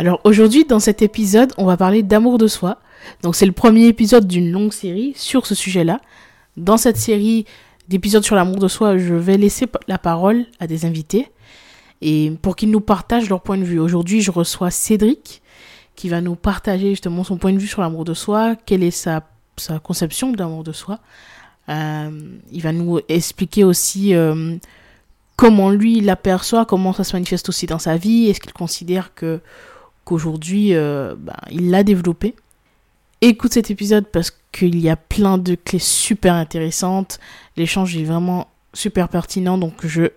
Alors aujourd'hui, dans cet épisode, on va parler d'amour de soi. Donc c'est le premier épisode d'une longue série sur ce sujet-là. Dans cette série d'épisodes sur l'amour de soi, je vais laisser la parole à des invités et pour qu'ils nous partagent leur point de vue. Aujourd'hui, je reçois Cédric qui va nous partager justement son point de vue sur l'amour de soi, quelle est sa, conception d'amour de soi. Euh, il va nous expliquer aussi euh, comment lui l'aperçoit, comment ça se manifeste aussi dans sa vie, est-ce qu'il considère que qu'aujourd'hui, euh, ben, il l'a développé. Écoute cet épisode parce qu'il y a plein de clés super intéressantes. L'échange est vraiment super pertinent, donc je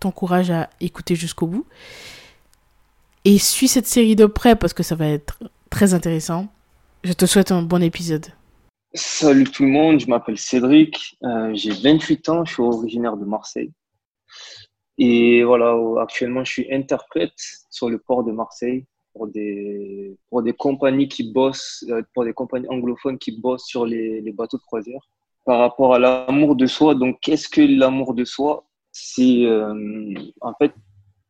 t'encourage à écouter jusqu'au bout. Et suis cette série de près parce que ça va être très intéressant. Je te souhaite un bon épisode. Salut tout le monde, je m'appelle Cédric, euh, j'ai 28 ans, je suis originaire de Marseille. Et voilà, actuellement je suis interprète sur le port de Marseille pour des, pour des compagnies qui bossent, euh, pour des compagnies anglophones qui bossent sur les, les bateaux de croisière. Par rapport à l'amour de soi, donc qu'est-ce que l'amour de soi? C'est euh, en fait,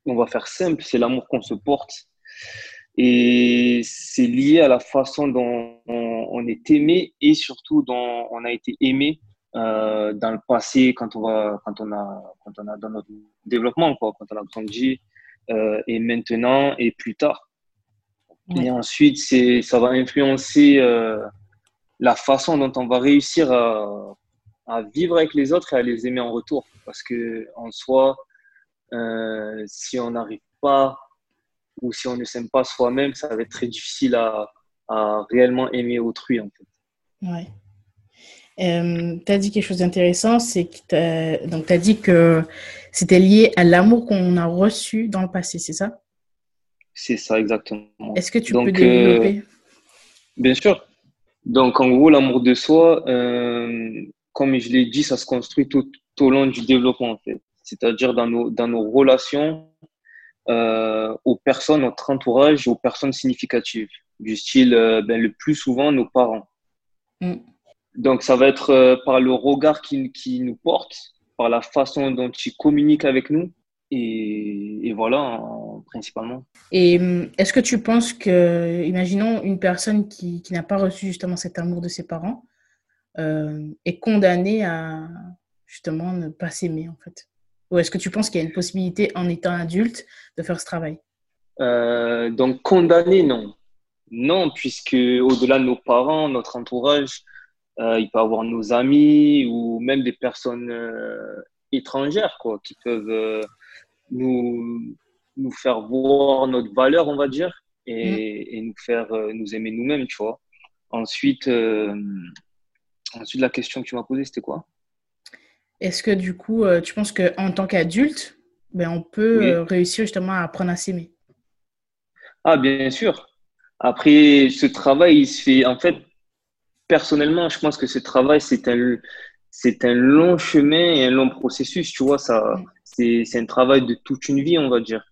on va faire simple, c'est l'amour qu'on se porte. Et c'est lié à la façon dont on, est aimé et surtout dont on a été aimé euh, dans le passé quand on va quand on a quand on a dans notre développement quoi quand on a grandi euh, et maintenant et plus tard et ensuite, c'est, ça va influencer euh, la façon dont on va réussir à, à, vivre avec les autres et à les aimer en retour. Parce que en soi, euh, si on n'arrive pas ou si on ne s'aime pas soi-même, ça va être très difficile à, à réellement aimer autrui. En fait. Ouais. Euh, tu as dit quelque chose d'intéressant, c'est que tu as dit que c'était lié à l'amour qu'on a reçu dans le passé, c'est ça? C'est ça, exactement. Est-ce que tu peux développer euh, Bien sûr. Donc, en gros, l'amour de soi, euh, comme je l'ai dit, ça se construit tout, au long du développement, en fait. C'est-à-dire dans nos, dans nos relations euh, aux personnes, notre entourage, aux personnes significatives, du style, ben, le plus souvent, nos parents. Mm. Donc, ça va être par le regard qui, qui nous porte, par la façon dont ils communiquent avec nous, et, voilà, principalement. Et hum, est-ce que tu penses que, imaginons une personne qui, qui n'a pas reçu justement cet amour de ses parents, euh, est condamnée à justement ne pas s'aimer en fait? Ou est-ce que tu penses qu'il y a une possibilité en étant adulte de faire ce travail? Euh, Donc condamnée, non. Non, puisque au-delà de nos parents, notre entourage, euh, il peut y avoir nos amis ou même des personnes étrangères quoi, qui peuvent nous, nous faire voir notre valeur, on va dire, et, mm. nous faire euh, nous aimer nous-mêmes, tu vois. Ensuite, euh, ensuite, la question que tu m'as posée, c'était quoi? Est-ce que du coup, euh, tu penses qu'en tant qu'adulte, ben, on peut réussir justement à apprendre à s'aimer? Ah, bien sûr. Après, ce travail, il se fait, en fait, personnellement, je pense que ce travail, c'est un, c'est un long chemin et un long processus, tu vois, ça, mm c'est un travail de toute une vie, on va dire.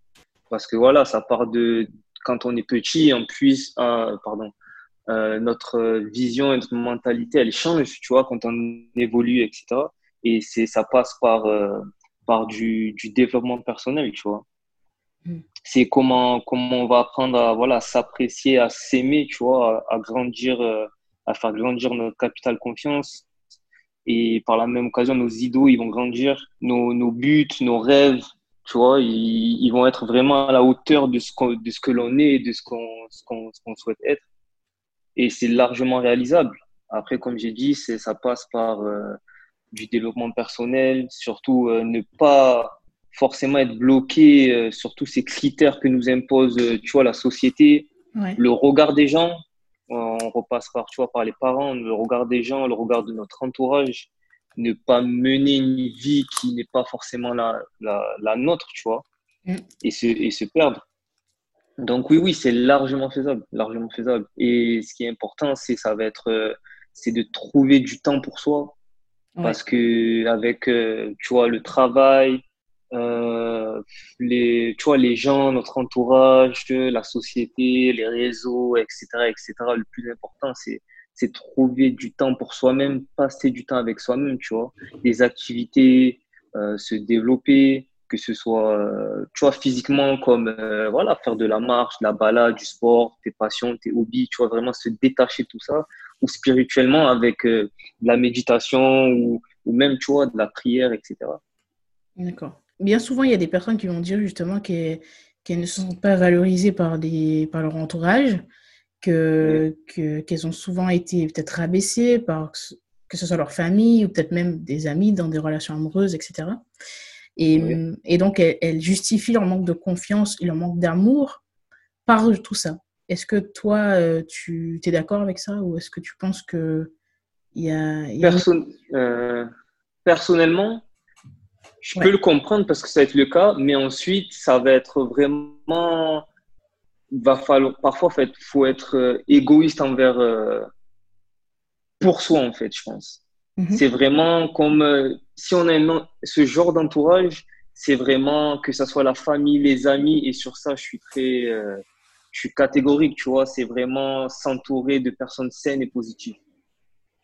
Parce que voilà, ça part de quand on est petit, on puisse, euh, pardon, euh, notre vision et notre mentalité, elle change, tu vois, quand on évolue, etc. Et c'est ça passe par, euh, par du, du, développement personnel, tu vois. Mm. C'est comment, comment on va apprendre à voilà, s'apprécier, à s'aimer, tu vois, à, à grandir, à faire grandir notre capital confiance, et par la même occasion, nos idéaux, ils vont grandir, nos, nos buts, nos rêves, tu vois, ils, ils, vont être vraiment à la hauteur de ce, de ce que l'on est de ce qu'on qu'on souhaite être. Et c'est largement réalisable. Après, comme j'ai dit, ça passe par euh, du développement personnel, surtout euh, ne pas forcément être bloqué euh, sur tous ces critères que nous impose, tu vois, la société, le regard des gens on repasse par, tu vois, par les parents, le regard des gens, le regard de notre entourage, ne pas mener une vie qui n'est pas forcément la, la, la, nôtre, tu vois, mm. et, se, et se perdre. Donc oui, oui, c'est largement faisable, largement faisable. Et ce qui est important, c'est ça va être, euh, c'est de trouver du temps pour soi, parce que avec, euh, tu vois, le travail, euh, les, tu vois, les gens, notre entourage, la société, les réseaux, etc., etc. Le plus important, c'est c'est trouver du temps pour soi-même, passer du temps avec soi-même, tu vois, des activités, euh, se développer, que ce soit, euh, tu vois, physiquement comme, euh, voilà, faire de la marche, de la balade, du sport, tes passions, tes hobbies, tu vois, vraiment se détacher de tout ça, ou spirituellement avec de la méditation ou, même, tu vois, de la prière, etc. D'accord. Bien souvent, il y a des personnes qui vont dire justement qu'elles ne se sentent pas valorisées par, des, par leur entourage, qu'elles que, qu'elles ont souvent été peut-être rabaissées par que ce soit leur famille ou peut-être même des amis dans des relations amoureuses, etc. Et, et donc, elles, justifient leur manque de confiance et leur manque d'amour par tout ça. Est-ce que toi, euh, tu es d'accord avec ça ou est-ce que tu penses que il y a... Euh, personnellement, je peux le comprendre parce que ça va être le cas, mais ensuite, ça va être vraiment... Va falloir, parfois, il faut être euh, égoïste envers pour soi, en fait, je pense. Mhm. C'est vraiment comme euh, si on a ce genre d'entourage, c'est vraiment que ce soit la famille, les amis, et sur ça, je suis très, euh, je suis catégorique, tu vois, c'est vraiment s'entourer de personnes saines et positives.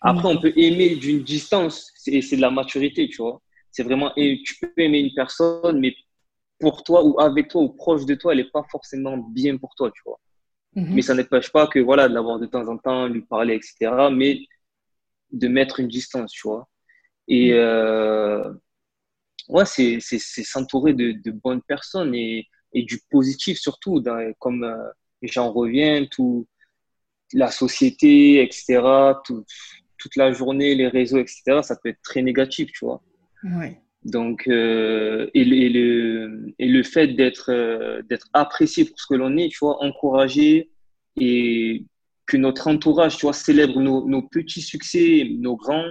Après, on peut aimer d'une distance, et c'est de la maturité, tu vois. C'est vraiment, et tu peux aimer une personne, mais pour toi ou avec toi ou proche de toi, elle n'est pas forcément bien pour toi, tu vois. Mhm. Mais ça n'empêche pas que, voilà, de l'avoir de temps en temps, lui parler, etc. Mais de mettre une distance, tu vois. Et mm. euh, ouais, c'est s'entourer de, de, bonnes personnes et, et du positif surtout, dans, comme euh, j'en reviens, tout, la société, etc., tout, toute la journée, les réseaux, etc., ça peut être très négatif, tu vois. Ouais. Donc, euh, et, le, et, le, et, le, fait d'être euh, d'être apprécié pour ce que l'on est, tu vois, encouragé et que notre entourage, tu vois, célèbre nos, nos petits succès, nos grands.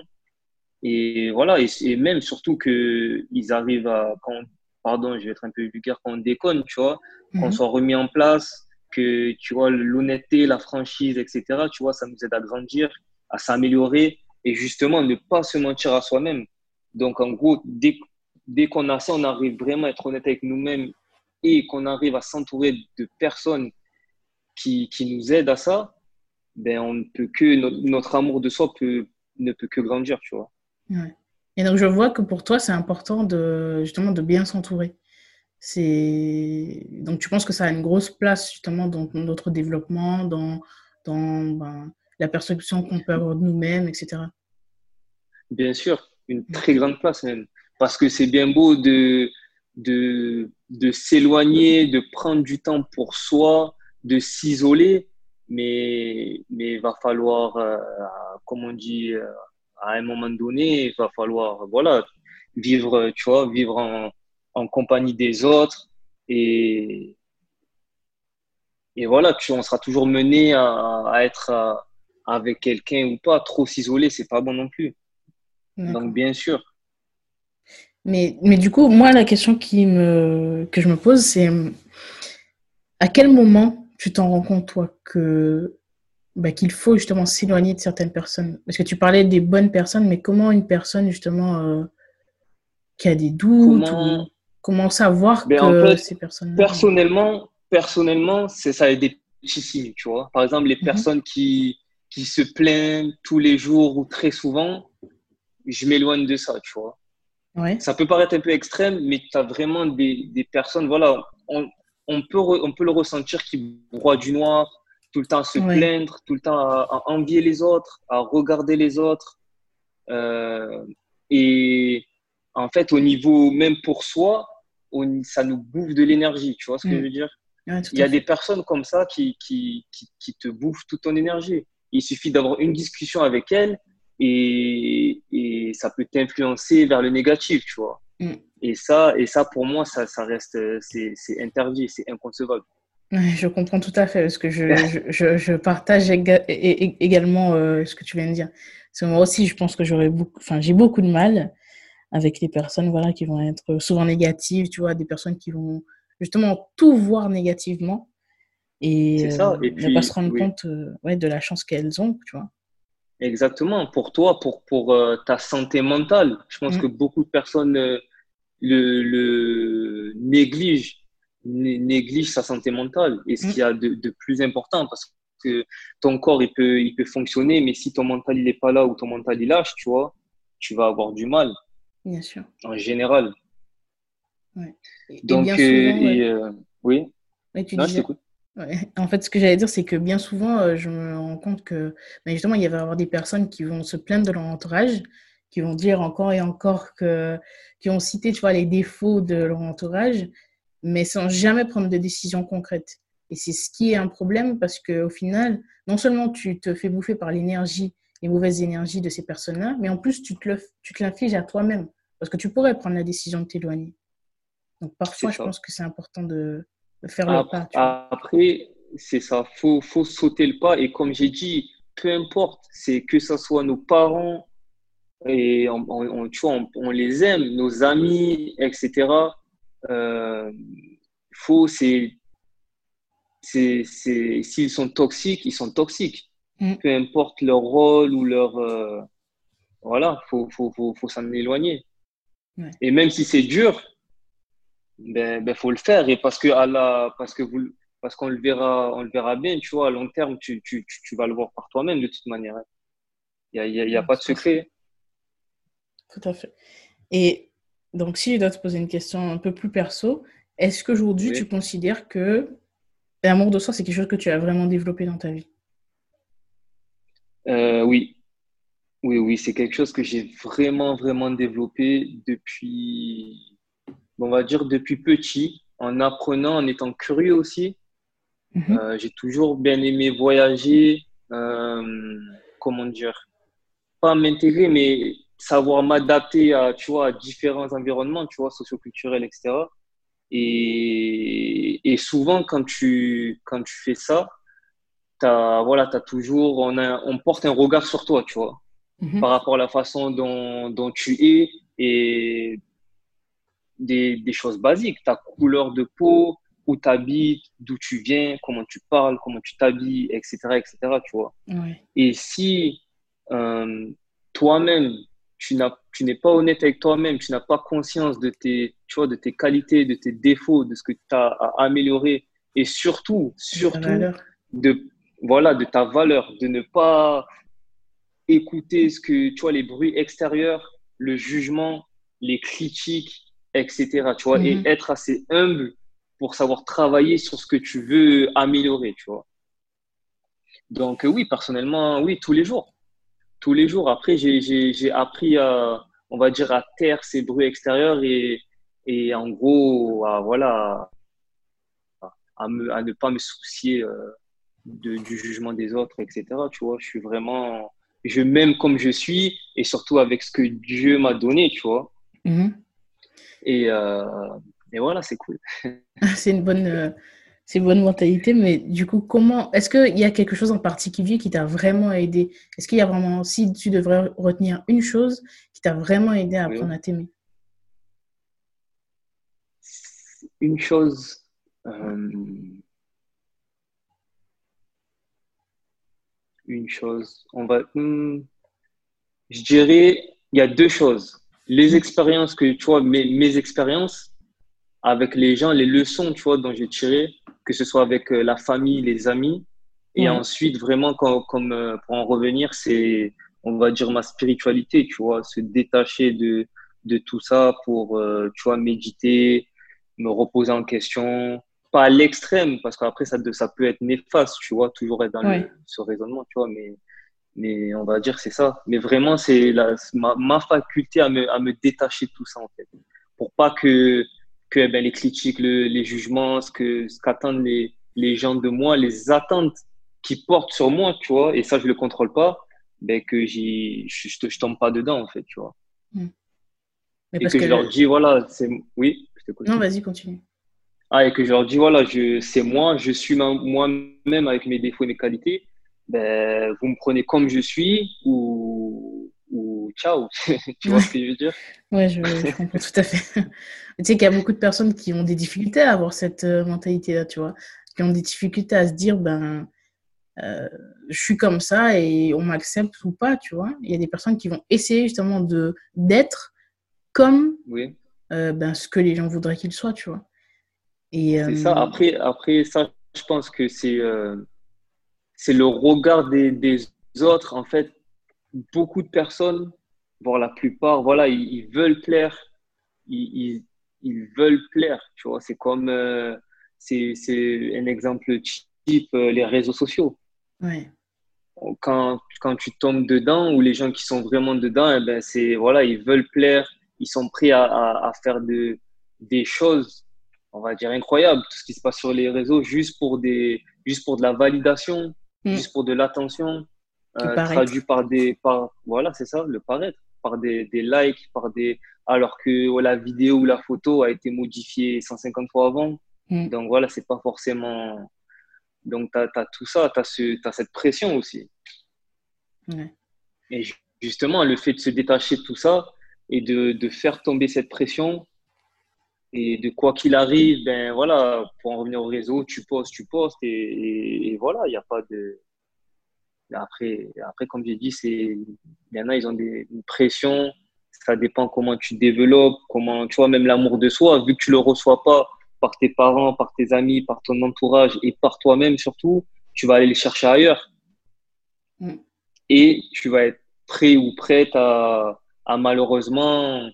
Et voilà, et, même surtout qu'ils arrivent à, quand, pardon, je vais être un peu vulgaire, quand on déconne, tu vois, qu'on mhm. soit remis en place, que, tu vois, l'honnêteté, la franchise, etc., tu vois, ça nous aide à grandir, à s'améliorer et justement ne pas se mentir à soi-même. Donc, en gros, dès, dès qu'on a ça, on arrive vraiment à être honnête avec nous-mêmes et qu'on arrive à s'entourer de personnes qui, qui nous aident à ça, ben, on ne peut que, notre, amour de soi peut, ne peut que grandir, tu vois. Et donc, je vois que pour toi, c'est important de, justement, de bien s'entourer. C'est... Donc, tu penses que ça a une grosse place, justement, dans notre développement, dans, dans ben, la perception qu'on peut avoir de nous-mêmes, etc. Bien sûr, une très grande place même. Parce que c'est bien beau de, de, de s'éloigner, de prendre du temps pour soi, de s'isoler, mais mais il va falloir, euh, comme on dit, euh, à un moment donné, il va falloir voilà vivre, tu vois, vivre en, en compagnie des autres et et voilà, tu, on sera toujours mené à, à être avec quelqu'un ou pas. Trop s'isoler, c'est pas bon non plus. Donc bien sûr. Mais, mais du coup, moi, la question qui me, que je me pose, c'est à quel moment tu t'en rends compte, toi, que bah, qu'il faut justement s'éloigner de certaines personnes? Parce que tu parlais des bonnes personnes, mais comment une personne, justement, euh, qui a des doutes, comment, comment savoir ben, que ces personnes Personnellement, personnellement c'est ça des petits signes, tu vois. Par exemple, les mhm. personnes qui, qui se plaignent tous les jours ou très souvent, je m'éloigne de ça, tu vois. Ouais. Ça peut paraître un peu extrême, mais tu as vraiment des, des personnes, voilà, on, on peut, on peut le ressentir qui broie du noir, tout le temps à se plaindre, tout le temps à, envier les autres, à regarder les autres. Euh, et en fait, au niveau même pour soi, ça nous bouffe de l'énergie, tu vois ce que mm. je veux dire? Il y a des personnes comme ça qui, qui, qui, te bouffent toute ton énergie. Il suffit d'avoir une discussion avec elles et, et ça peut t'influencer vers le négatif, tu vois. Mm. Et ça, et ça pour moi, ça, ça reste, c'est interdit, c'est inconcevable. Je comprends tout à fait parce que je, je, je partage également euh, ce que tu viens de dire. Parce que moi aussi, je pense que j'aurais beaucoup, enfin, j'ai beaucoup de mal avec les personnes, voilà, qui vont être souvent négatives, tu vois, des personnes qui vont justement tout voir négativement. et, ça. et puis, ne pas se rendre compte ouais, de la chance qu'elles ont, tu vois. Exactement. Pour toi, pour, pour ta santé mentale, je pense mm. que beaucoup de personnes le, le négligent néglige sa santé mentale. Et ce mm. qu'il y a de, de, plus important parce que ton corps il peut il peut fonctionner mais si ton mental il est pas là ou ton mental il lâche tu vois tu vas avoir du mal. Bien sûr. En général. Ouais. donc euh, oui. Tu En fait, ce que j'allais dire, c'est que bien souvent, euh, je me rends compte que ben, justement, il y va y avoir des personnes qui vont se plaindre de leur entourage, qui vont dire encore et encore que, qui ont cité, tu vois, les défauts de leur entourage, mais sans jamais prendre de décision concrète. Et c'est ce qui est un problème parce qu'au final, non seulement tu te fais bouffer par l'énergie, les mauvaises énergies de ces personnes-là, mais en plus, tu te, tu te l'infliges à toi-même parce que tu pourrais prendre la décision de t'éloigner. Donc parfois, je pense que c'est important de, faire le pas. Après, c'est ça, il faut, faut sauter le pas. Et comme j'ai dit, peu importe, c'est que ce soit nos parents, et on, tu vois, on, les aime, nos amis, etc euh, faut, c'est, c'est, s'ils sont toxiques, ils sont toxiques. Mm. Peu importe leur rôle ou leur. Euh, voilà, il faut, faut, faut, faut s'en éloigner. Et même si c'est dur, ben, ben, faut le faire. Et parce que, à la, parce que vous, parce qu'on le verra, on le verra bien, tu vois, à long terme, tu, tu, tu vas le voir par toi-même de toute manière. Il n'y a, y a, y a pas de secret. Tout à fait. Et donc, si je dois te poser une question un peu plus perso, est-ce qu'aujourd'hui, tu considères que l'amour de soi, c'est quelque chose que tu as vraiment développé dans ta vie? Euh, Oui. Oui, oui, c'est quelque chose que j'ai vraiment, vraiment développé depuis, on va dire, depuis petit, en apprenant, en étant curieux aussi. Mhm. Euh, j'ai toujours bien aimé voyager, euh, comment dire, pas m'intégrer, mais savoir m'adapter à, tu vois, à différents environnements, tu vois, socioculturels, etc. Et, et souvent, quand tu, quand tu fais ça, as, voilà, as toujours, on, a, on porte un regard sur toi, tu vois, mhm. par rapport à la façon dont, dont tu es et des, des, choses basiques, ta couleur de peau, où tu habites, d'où tu viens, comment tu parles, comment tu t'habilles, etc., etc., tu vois. Et si euh, toi-même, tu n'es pas honnête avec toi-même, tu n'as pas conscience de tes, tu vois, de tes qualités, de tes défauts, de ce que tu as à améliorer et surtout, surtout de, voilà, de ta valeur, de ne pas écouter ce que, tu vois, les bruits extérieurs, le jugement, les critiques, etc. Tu vois, et mhm. être assez humble pour savoir travailler sur ce que tu veux améliorer, tu vois. Donc oui, personnellement, oui, tous les jours tous les jours. Après, j'ai appris à, on va dire, à taire ces bruits extérieurs et, et en gros, à, voilà, à, me, à ne pas me soucier euh, de, du jugement des autres, etc. Tu vois, je suis vraiment, je m'aime comme je suis et surtout avec ce que Dieu m'a donné, tu vois. Mm-hmm. Et, euh, et, voilà, c'est cool. c'est une bonne, euh, c'est une bonne mentalité, mais du coup, comment est-ce qu'il y a quelque chose en particulier qui t'a vraiment aidé? Est-ce qu'il y a vraiment, si tu devrais retenir une chose qui t'a vraiment aidé à apprendre à t'aimer? Une chose. Euh, une chose. On va. Hmm, je dirais, il y a deux choses. Les expériences que tu vois, mes, mes expériences avec les gens, les leçons, tu vois, dont j'ai tiré, que ce soit avec euh, la famille, les amis. Et ensuite, vraiment, comme, euh, pour en revenir, c'est, on va dire, ma spiritualité, tu vois, se détacher de, de tout ça pour, euh, tu vois, méditer, me reposer en question. Pas à l'extrême, parce qu'après, ça, ça peut être néfaste, tu vois, toujours être dans ce raisonnement, tu vois, mais, mais on va dire c'est ça. Mais vraiment, c'est ma, ma faculté à me, à me détacher de tout ça, en fait. Pour pas que que eh ben, les critiques, les jugements, ce que ce qu'attendent les, les gens de moi, les attentes qui portent sur moi, tu vois, et ça, je le contrôle pas, ben, que j'y, je, je, tombe pas dedans, en fait, tu vois. Hmm. et que, je leur dis, voilà, c'est. Oui, je Non, vas-y, continue. Ah, et que je leur dis, voilà, je, c'est moi, je suis moi-même avec mes défauts et mes qualités. Ben, vous me prenez comme je suis ou, ou ciao. tu vois ce que je veux dire? Oui, je, comprends tout à fait. tu sais qu'il y a beaucoup de personnes qui ont des difficultés à avoir cette euh, mentalité-là, tu vois. qui ont des difficultés à se dire, ben, euh, je suis comme ça et on m'accepte ou pas, tu vois. Il y a des personnes qui vont essayer justement de d'être comme oui. euh, ben, ce que les gens voudraient qu'ils soient, tu vois. Et, c'est ça. Après, après, ça, je pense que c'est c'est le regard des, des, autres. En fait, beaucoup de personnes, voire la plupart, voilà, ils, veulent plaire. Ils, ils, veulent plaire, tu vois. C'est comme, c'est un exemple type, les réseaux sociaux. Quand, quand tu tombes dedans, ou les gens qui sont vraiment dedans, eh ben c'est voilà, ils veulent plaire, ils sont prêts à, à, faire de, des choses, on va dire incroyables, tout ce qui se passe sur les réseaux, juste pour des, juste pour de la validation, mm. juste pour de l'attention, euh, traduit par des, par voilà, c'est ça, le paraître, par des, des likes, par des, alors que la vidéo ou la photo a été modifiée 150 fois avant. Mm. Donc voilà, c'est pas forcément donc, tu as, tout ça, tu as, cette pression aussi. Et justement, le fait de se détacher de tout ça et de, de faire tomber cette pression, et de quoi qu'il arrive, ben voilà, pour en revenir au réseau, tu postes, tu postes, et, voilà, il n'y a pas de. Après, après comme j'ai dit, il y en a, ils ont des, une pression, ça dépend comment tu développes, comment, tu vois, même l'amour de soi, vu que tu ne le reçois pas par tes parents, par tes amis, par ton entourage et par toi-même surtout, tu vas aller les chercher ailleurs. Mm. Et tu vas être prêt ou prête à, malheureusement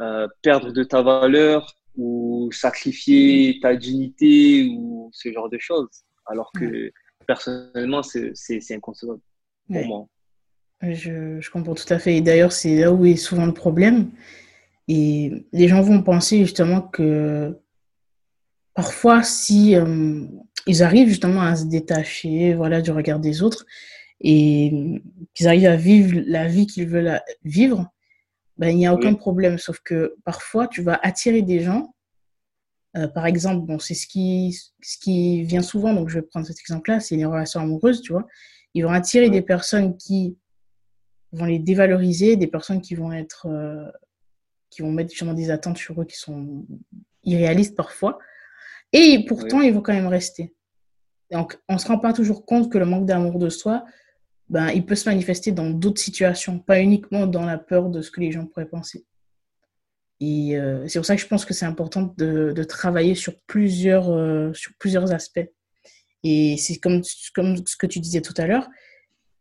euh, perdre de ta valeur ou sacrifier ta dignité ou ce genre de choses. Alors que personnellement, c'est inconcevable pour moi. Je, je, comprends tout à fait. Et d'ailleurs, c'est là où est souvent le problème. Et les gens vont penser justement que parfois, si euh, ils arrivent justement à se détacher voilà, du regard des autres et qu'ils arrivent à vivre la vie qu'ils veulent vivre, ben, il n'y a aucun problème. Sauf que parfois, tu vas attirer des gens. Euh, par exemple, bon, c'est ce qui, ce qui vient souvent, donc je vais prendre cet exemple-là, c'est les relations amoureuses, tu vois. Ils vont attirer des personnes qui vont les dévaloriser, des personnes qui vont être, euh, qui vont mettre justement des attentes sur eux qui sont irréalistes parfois. Et pourtant, ils vont quand même rester. Donc, on ne se rend pas toujours compte que le manque d'amour de soi, ben, il peut se manifester dans d'autres situations, pas uniquement dans la peur de ce que les gens pourraient penser. Et euh, c'est pour ça que je pense que c'est important de, de, travailler sur plusieurs, euh, sur plusieurs aspects. Et c'est comme, comme ce que tu disais tout à l'heure,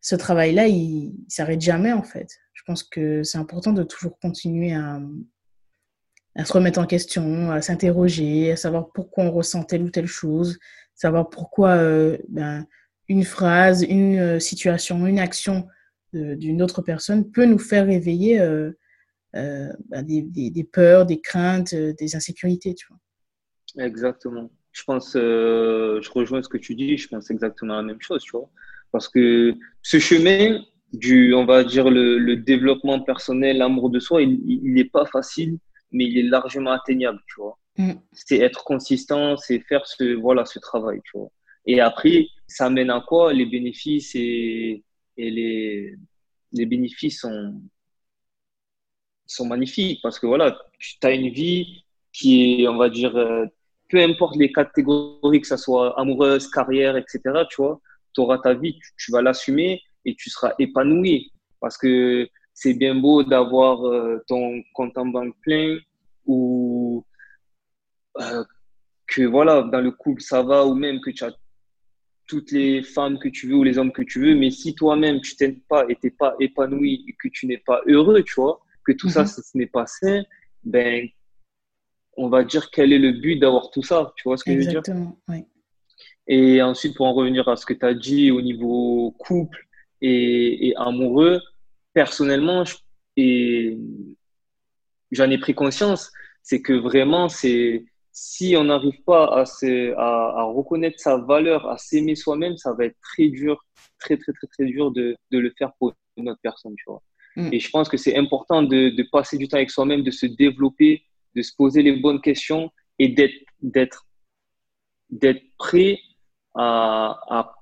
ce travail-là, il ne s'arrête jamais en fait. Je pense que c'est important de toujours continuer à, à se remettre en question, à s'interroger, à savoir pourquoi on ressent telle ou telle chose, savoir pourquoi euh, ben, une phrase, une euh, situation, une action d'une autre personne peut nous faire réveiller euh, ben, des, des, peurs, des craintes, des insécurités. Tu vois. Exactement. Je pense, je rejoins ce que tu dis, je pense exactement la même chose, tu vois. Parce que ce chemin du, on va dire, le, le développement personnel, l'amour de soi, il n'est pas facile mais il est largement atteignable, tu vois. Mm. C'est être consistant, c'est faire ce, voilà, ce travail, tu vois. Et après, ça mène à quoi? Les bénéfices et, les, les bénéfices sont, sont magnifiques parce que voilà, tu as une vie qui est, on va dire, euh, peu importe les catégories, que ce soit amoureuse, carrière, etc., tu vois, tu auras ta vie, tu, vas l'assumer et tu seras épanoui parce que c'est bien beau d'avoir euh, ton compte en banque plein ou euh, que voilà, dans le couple ça va ou même que tu as toutes les femmes que tu veux ou les hommes que tu veux, mais si toi-même tu t'aimes pas et t'es pas épanoui et que tu n'es pas heureux, tu vois, que tout ça, mhm. ce, n'est pas sain, ben, on va dire quel est le but d'avoir tout ça, tu vois ce que je veux dire? Oui. Et ensuite, pour en revenir à ce que tu as dit au niveau couple et, et amoureux, personnellement, et j'en ai pris conscience, c'est que vraiment, c'est si on n'arrive pas à, à, à, reconnaître sa valeur, à s'aimer soi-même, ça va être très dur, très, très, très, très dur de, de le faire pour une autre personne, tu vois. Mm. Et je pense que c'est important de, de, passer du temps avec soi-même, de se développer, de se poser les bonnes questions et d'être, d'être, d'être prêt à, à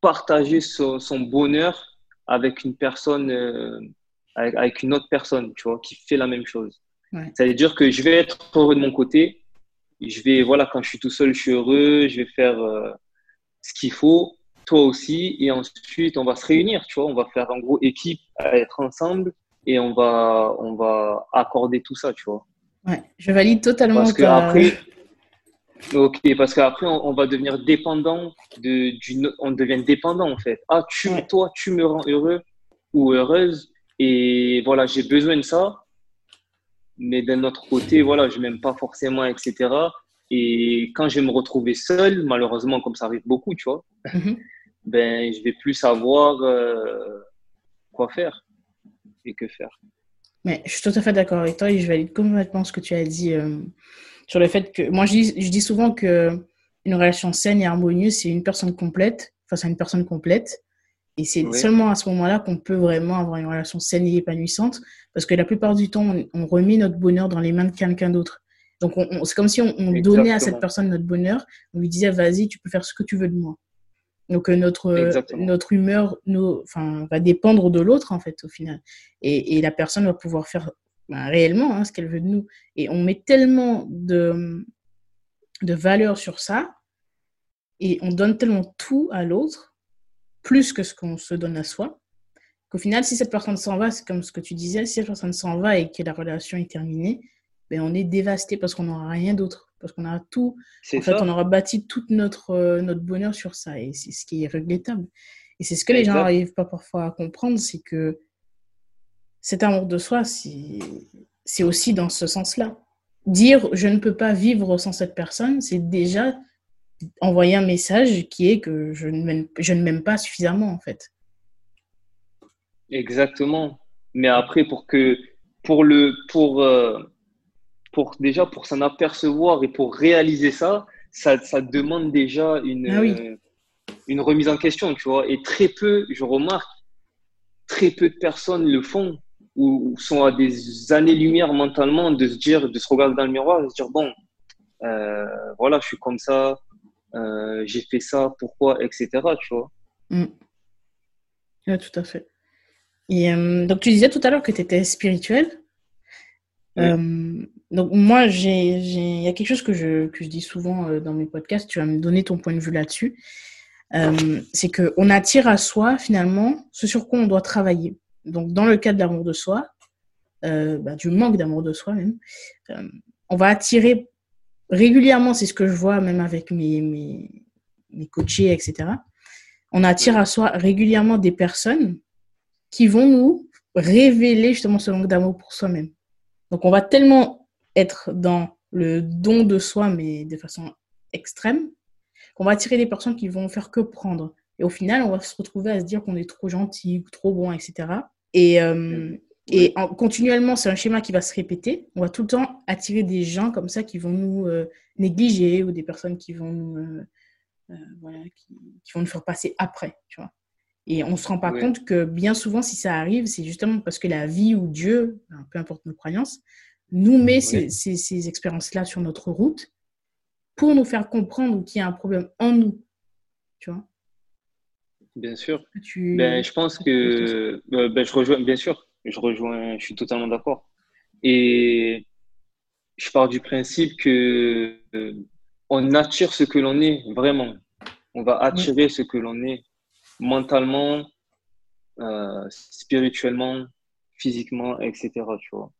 partager son, son bonheur avec une personne, euh, avec, une autre personne, tu vois, qui fait la même chose. Ça veut dire que je vais être heureux de mon côté, je vais, voilà, quand je suis tout seul, je suis heureux, je vais faire euh, ce qu'il faut, toi aussi, et ensuite, on va se réunir, tu vois, on va faire en gros équipe à être ensemble et on va, on va accorder tout ça, tu vois. Ouais, je valide totalement. Parce que après, ok, parce qu'après, on, va devenir dépendant de, d'une, on devient dépendant en fait. Ah, tu, toi, tu me rends heureux ou heureuse, et voilà, j'ai besoin de ça mais d'un autre côté, voilà, je m'aime pas forcément, etc. Et quand je vais me retrouver seul, malheureusement, comme ça arrive beaucoup, tu vois, mhm. ben, je vais plus savoir euh, quoi faire et que faire. Mais je suis tout à fait d'accord avec toi et je valide complètement ce que tu as dit euh, sur le fait que moi je dis, je dis souvent que une relation saine et harmonieuse, c'est une personne complète face à une personne complète. Et c'est seulement à ce moment-là qu'on peut vraiment avoir une relation saine et épanouissante, parce que la plupart du temps, on, remet notre bonheur dans les mains de quelqu'un d'autre. Donc, c'est comme si on, donnait à cette personne notre bonheur, on lui disait, vas-y, tu peux faire ce que tu veux de moi. Donc, euh, notre, euh, notre humeur nos, va dépendre de l'autre, en fait, au final. Et, et, la personne va pouvoir faire ben, réellement hein, ce qu'elle veut de nous. Et on met tellement de, de valeur sur ça, et on donne tellement tout à l'autre plus que ce qu'on se donne à soi. Qu'au final, si cette personne s'en va, c'est comme ce que tu disais, si cette personne s'en va et que la relation est terminée, ben on est dévasté parce qu'on n'aura rien d'autre. Parce qu'on a tout. En fait, on aura bâti tout notre, euh, notre bonheur sur ça. Et c'est ce qui est regrettable. Et c'est ce que les gens n'arrivent pas parfois à comprendre c'est que cet amour de soi, c'est aussi dans ce sens-là. Dire je ne peux pas vivre sans cette personne, c'est déjà envoyer un message qui est que je ne m'aime pas suffisamment, en fait. Exactement. Mais après, pour que, pour le, pour, euh, pour déjà, pour s'en apercevoir et pour réaliser ça, ça, ça demande déjà une, ah euh, une remise en question, tu vois. Et très peu, je remarque, très peu de personnes le font ou sont à des années-lumière mentalement de se dire, de se regarder dans le miroir et se dire, bon, euh, voilà, je suis comme ça, euh, j'ai fait ça, pourquoi, etc. Tu vois. Mm. tout à fait. Et euh, donc, tu disais tout à l'heure que tu étais spirituel. Euh, donc, moi, il y a quelque chose que je, que je dis souvent dans mes podcasts. Tu vas me donner ton point de vue là-dessus. c'est qu'on attire à soi, finalement, ce sur quoi on doit travailler. Donc, dans le cas de l'amour de soi, bah, du manque d'amour de soi même, on va attirer régulièrement, c'est ce que je vois même avec mes, mes, mes coachés, etc. On attire à soi régulièrement des personnes qui vont nous révéler justement ce manque d'amour pour soi-même. Donc, on va tellement être dans le don de soi, mais de façon extrême, qu'on va attirer des personnes qui vont faire que prendre. Et au final, on va se retrouver à se dire qu'on est trop gentil, trop bon, etc. Et, et continuellement, c'est un schéma qui va se répéter. On va tout le temps attirer des gens comme ça qui vont nous euh, négliger ou des personnes qui vont nous, euh, euh, voilà, qui, vont nous faire passer après, tu vois. Et on ne se rend pas compte que bien souvent, si ça arrive, c'est justement parce que la vie ou Dieu, peu importe nos croyances, nous met ces, ces, expériences-là sur notre route pour nous faire comprendre qu'il y a un problème en nous, tu vois. Bien sûr. Ben, je pense que ben, je rejoins, bien sûr, je rejoins, je suis totalement d'accord. Et je pars du principe que euh, on attire ce que l'on est vraiment. On va attirer ce que l'on est mentalement, euh, spirituellement, physiquement, etc. Tu vois.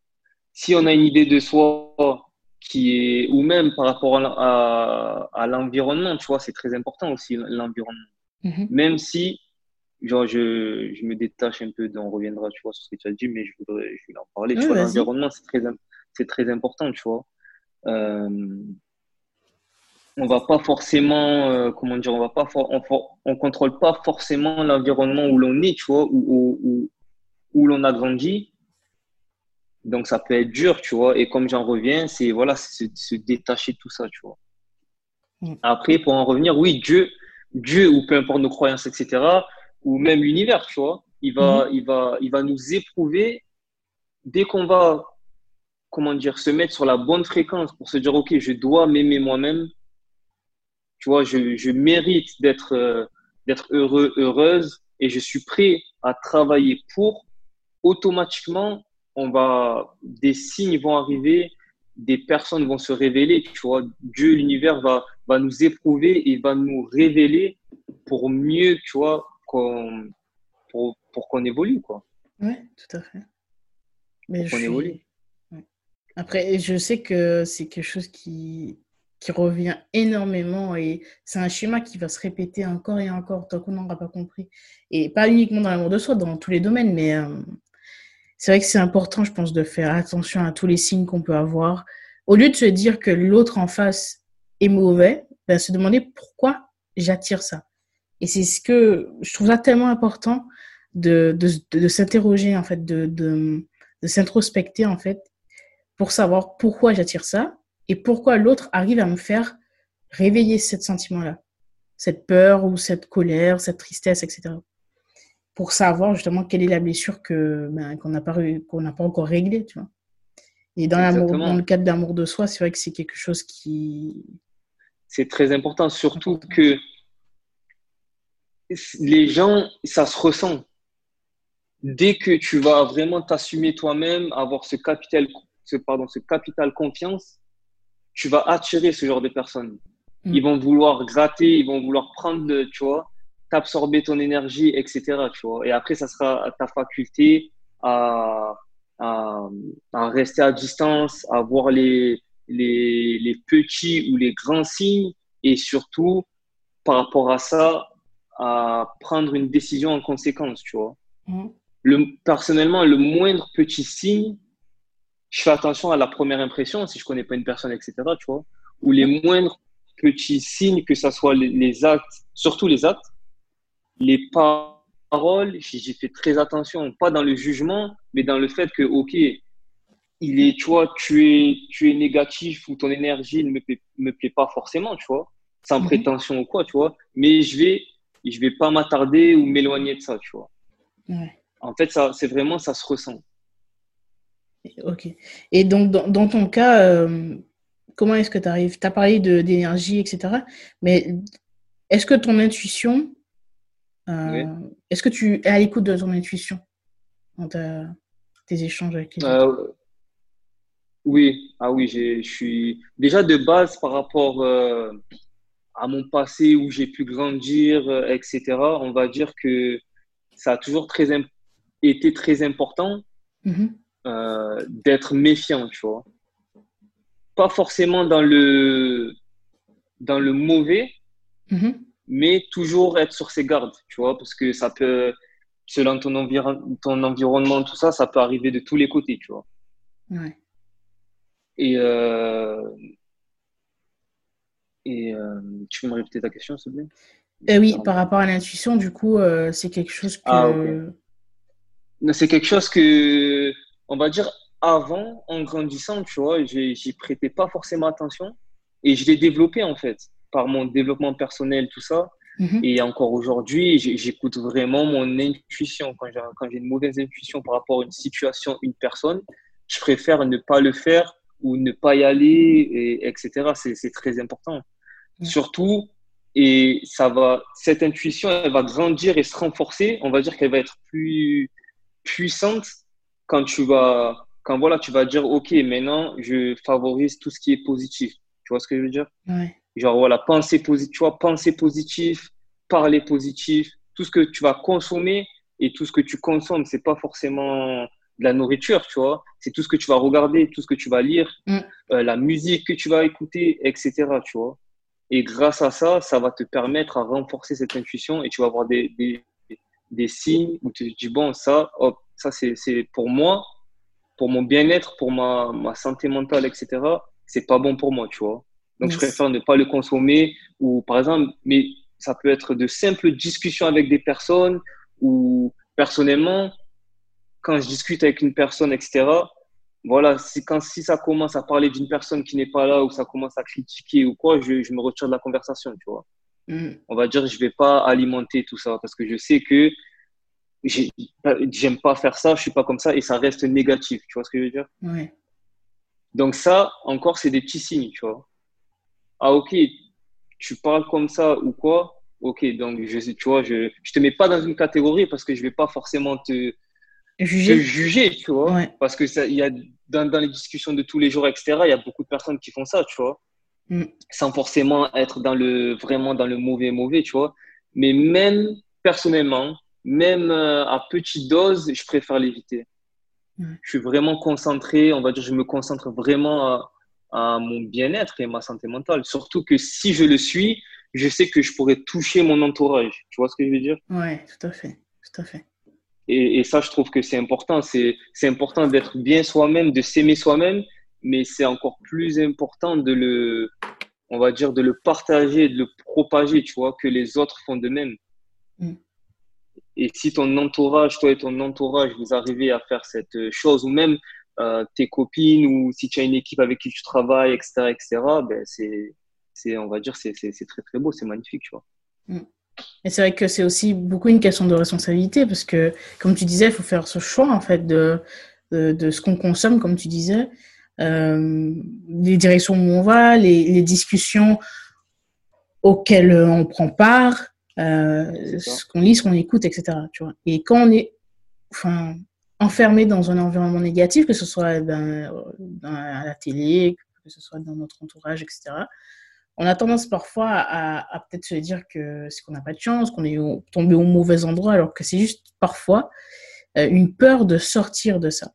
Si on a une idée de soi qui est, ou même par rapport à, à, l'environnement, tu vois, c'est très important aussi l'environnement. Mm-hmm. Même si genre, je, je, me détache un peu, on reviendra, tu vois, sur ce que tu as dit, mais je voudrais, je en parler. tu vois, l'environnement, c'est très, c'est très important, tu vois. Euh, on va pas forcément, euh, comment dire, on va pas, on, on contrôle pas forcément l'environnement où l'on est, tu vois, où, où, où l'on a grandi. Donc, ça peut être dur, tu vois. Et comme j'en reviens, c'est, voilà, se, se détacher de tout ça, tu vois. Mm. Après, pour en revenir, oui, Dieu, Dieu, ou peu importe nos croyances, etc., ou même l'univers, tu vois. Il va, mhm. il, va, il va nous éprouver dès qu'on va, comment dire, se mettre sur la bonne fréquence pour se dire, OK, je dois m'aimer moi-même. Tu vois, je, je mérite d'être euh, d'être heureux, heureuse et je suis prêt à travailler pour. Automatiquement, on va, des signes vont arriver des personnes vont se révéler, tu vois. Dieu, l'univers va, va nous éprouver et va nous révéler pour mieux, tu vois, qu'on, pour, pour qu'on évolue, quoi. Oui, tout à fait. Mais je évolue. Après, je sais que c'est quelque chose qui, qui revient énormément et c'est un schéma qui va se répéter encore et encore tant qu'on n'aura pas compris. Et pas uniquement dans l'amour de soi, dans tous les domaines, mais euh, c'est vrai que c'est important, je pense, de faire attention à tous les signes qu'on peut avoir. Au lieu de se dire que l'autre en face est mauvais, ben, se demander pourquoi j'attire ça. Et c'est ce que je trouve ça tellement important de, de, de, s'interroger, en fait, de, de, de s'introspecter, en fait, pour savoir pourquoi j'attire ça et pourquoi l'autre arrive à me faire réveiller ce sentiment-là, cette peur ou cette colère, cette tristesse, etc pour savoir justement quelle est la blessure que ben, qu'on n'a pas qu'on n'a pas encore réglée, tu vois. Et dans l'amour, dans le cadre d'amour de soi, c'est vrai que c'est quelque chose qui c'est très important, surtout que les gens, ça se ressent. Dès que tu vas vraiment t'assumer toi-même, avoir ce capital, ce, pardon, ce capital confiance, tu vas attirer ce genre de personnes. Mm. Ils vont vouloir gratter, ils vont vouloir prendre, tu vois, absorber ton énergie, etc. Tu vois. Et après, ça sera ta faculté à, à, rester à distance, à voir les, les, les, petits ou les grands signes et surtout, par rapport à ça, à prendre une décision en conséquence, tu vois. Mmh. Le, personnellement, le moindre petit signe, je fais attention à la première impression, si je connais pas une personne, etc., tu vois, ou les moindres petits signes, que ce soit les, les actes, surtout les actes, les paroles, j'ai fait très attention, pas dans le jugement, mais dans le fait que, OK, il est, tu vois, tu es, tu es négatif ou ton énergie ne me, me plaît pas forcément, tu vois, sans mhm. prétention ou quoi, tu vois, mais je vais, je vais pas m'attarder ou m'éloigner de ça, tu vois. En fait, ça, c'est vraiment, ça se ressent. Ok. Et donc, dans, ton cas, euh, comment est-ce que tu arrives Tu as parlé d'énergie, etc. Mais est-ce que ton intuition, euh, est-ce que tu es à l'écoute de ton intuition dans tes échanges avec les autres euh, Oui, ah oui, je suis déjà de base par rapport euh, à mon passé où j'ai pu grandir, etc. On va dire que ça a toujours très été très important mm-hmm. d'être méfiant, tu vois. Pas forcément dans le dans le mauvais, mm-hmm mais toujours être sur ses gardes, tu vois, parce que ça peut, selon ton, ton environnement, tout ça, ça peut arriver de tous les côtés, tu vois. Ouais. Et, euh, et euh, tu peux me répéter ta question, s'il te plaît? Euh, Oui, par rapport à l'intuition, du coup, c'est quelque chose que. Ah, c'est quelque chose que, on va dire, avant, en grandissant, tu vois, j'y prêtais pas forcément attention et je l'ai développé en fait par mon développement personnel, tout ça. Mhm. Et encore aujourd'hui, j'écoute vraiment mon intuition. Quand j'ai une mauvaise intuition par rapport à une situation, une personne, je préfère ne pas le faire ou ne pas y aller, et, etc. C'est très important. Surtout, et ça va, cette intuition, elle va grandir et se renforcer. On va dire qu'elle va être plus puissante quand tu vas, quand voilà, tu vas dire, OK, maintenant, je favorise tout ce qui est positif. Tu vois ce que je veux dire? Ouais. Genre, voilà, penser positif, tu vois, penser positif, parler positif, tout ce que tu vas consommer et tout ce que tu consommes, c'est pas forcément de la nourriture, tu vois. C'est tout ce que tu vas regarder, tout ce que tu vas lire, mm. euh, la musique que tu vas écouter, etc., tu vois. Et grâce à ça, ça va te permettre à renforcer cette intuition et tu vas avoir des, des, des signes où tu te dis, bon, ça, hop, ça c'est pour moi, pour mon bien-être, pour ma, ma santé mentale, etc., c'est pas bon pour moi, tu vois. Donc, je préfère ne pas le consommer ou, par exemple, mais ça peut être de simples discussions avec des personnes ou, personnellement, quand je discute avec une personne, etc., voilà, si, quand, si ça commence à parler d'une personne qui n'est pas là ou ça commence à critiquer ou quoi, je, je me retire de la conversation, tu vois. Mm. On va dire, je vais pas alimenter tout ça parce que je sais que j'aime pas faire ça, je suis pas comme ça et ça reste négatif, tu vois ce que je veux dire? Donc ça, encore, c'est des petits signes, tu vois ah ok, tu parles comme ça ou quoi, ok, donc je, tu vois, je ne te mets pas dans une catégorie parce que je ne vais pas forcément te juger, juger tu vois, parce qu'il y a dans, dans, les discussions de tous les jours, etc., il y a beaucoup de personnes qui font ça, tu vois. Mm. Sans forcément être dans le, vraiment dans le mauvais, mauvais, tu vois. Mais même personnellement, même euh, à petite dose, je préfère l'éviter. Mm. Je suis vraiment concentré, on va dire, je me concentre vraiment à, à mon bien-être et ma santé mentale. Surtout que si je le suis, je sais que je pourrais toucher mon entourage. Tu vois ce que je veux dire? Oui, tout à fait. Tout à fait. Et, et ça, je trouve que c'est important. C'est important d'être bien soi-même, de s'aimer soi-même, mais c'est encore plus important de le, on va dire, de le partager, de le propager, tu vois, que les autres font de même. Mm. Et si ton entourage, toi et ton entourage, vous arrivez à faire cette chose, ou même euh, tes copines, ou si tu as une équipe avec qui tu travailles, etc., etc., ben c'est, c'est, on va dire, c'est, c'est, très, très beau, c'est magnifique, tu vois. Mm. Et c'est vrai que c'est aussi beaucoup une question de responsabilité, parce que, comme tu disais, il faut faire ce choix, en fait, de, de, de ce qu'on consomme, comme tu disais, euh, les directions où on va, les, les discussions auxquelles on prend part, euh, ce qu'on lit, ce qu'on écoute, etc. Tu vois. Et quand on est enfin, enfermé dans un environnement négatif, que ce soit dans, à la télé, que ce soit dans notre entourage, etc., on a tendance parfois à, à peut-être se dire que c'est qu'on n'a pas de chance, qu'on est tombé au mauvais endroit, alors que c'est juste parfois euh, une peur de sortir de ça.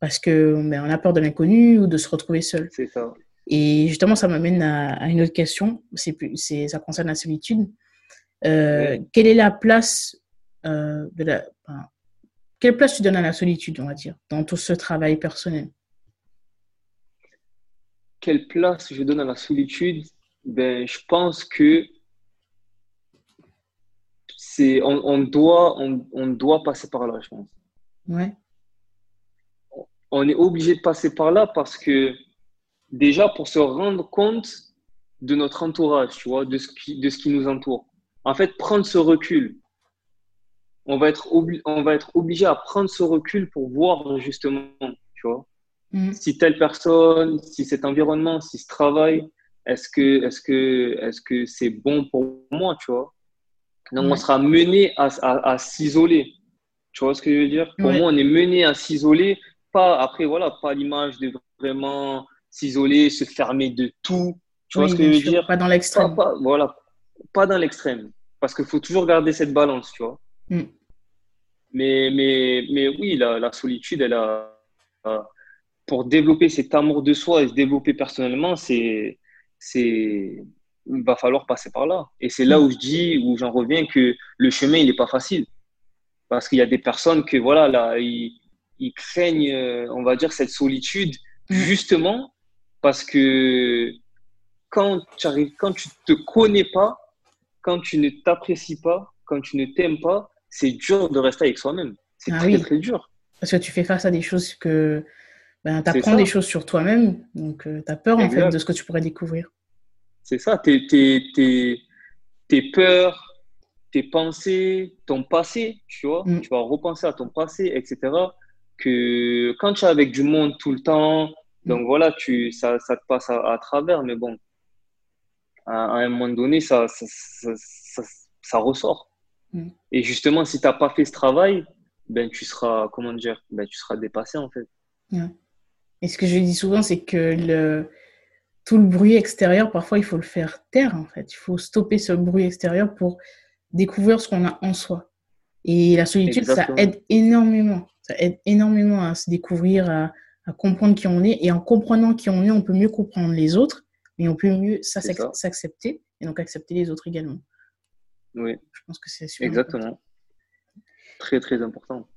Parce que ben, on a peur de l'inconnu ou de se retrouver seul. C'est ça. Et justement, ça m'amène à, à, une autre question. C'est, ça concerne la solitude. Euh, quelle est la place euh, de la, quelle place tu donnes à la solitude, on va dire, dans tout ce travail personnel? Quelle place je donne à la solitude? Ben, je pense que c'est, on, on doit, on, on, doit passer par là, je pense. Ouais. On est obligé de passer par là parce que déjà pour se rendre compte de notre entourage, tu vois, de ce qui, de ce qui nous entoure en fait, prendre ce recul. On va être, on va être obligé à prendre ce recul pour voir justement, tu vois, mm. si telle personne, si cet environnement, si ce travail, est-ce que, est-ce que, est-ce que c'est bon pour moi, tu vois? Donc, on sera mené à, à, s'isoler. Tu vois ce que je veux dire? Pour moi, on est mené à s'isoler, pas après, voilà, pas l'image de vraiment s'isoler, se fermer de tout. Tu vois ce que je veux dire? Pas dans l'extrême. Voilà, pas dans l'extrême. Parce qu'il faut toujours garder cette balance, tu vois? Mm. Mais, mais, mais oui, la, la solitude, elle a, pour développer cet amour de soi et se développer personnellement, c'est, c'est, il va falloir passer par là. Et c'est là où je dis, où j'en reviens, que le chemin, il n'est pas facile. Parce qu'il y a des personnes que, voilà, là, ils, ils craignent, on va dire, cette solitude, justement parce que quand tu arrives, quand tu te connais pas, quand tu ne t'apprécies pas, quand tu ne t'aimes pas, c'est dur de rester avec soi-même. C'est ah très, très dur. Parce que tu fais face à des choses que. Ben, tu apprends des choses sur toi-même, donc euh, tu as peur en fait de ce que tu pourrais découvrir. C'est ça, tes, tes, tes, peurs, tes pensées, ton passé, tu vois, mm. tu vas repenser à ton passé, etc. Que quand tu es avec du monde tout le temps, donc mm. voilà, tu, ça, ça te passe à, à travers, mais bon, à, un moment donné, ça, ça, ressort. Mm. Et justement, si tu n'as pas fait ce travail, ben, tu seras, comment dire, ben, tu seras dépassé en fait. Et ce que je dis souvent, c'est que le, tout le bruit extérieur, parfois, il faut le faire taire en fait. Il faut stopper ce bruit extérieur pour découvrir ce qu'on a en soi. Et la solitude, ça aide énormément. Ça aide énormément à se découvrir, à, à comprendre qui on est. Et en comprenant qui on est, on peut mieux comprendre les autres mais on peut mieux s'accepter et donc accepter les autres également. Oui. Je pense que c'est super Exactement. Très, très important.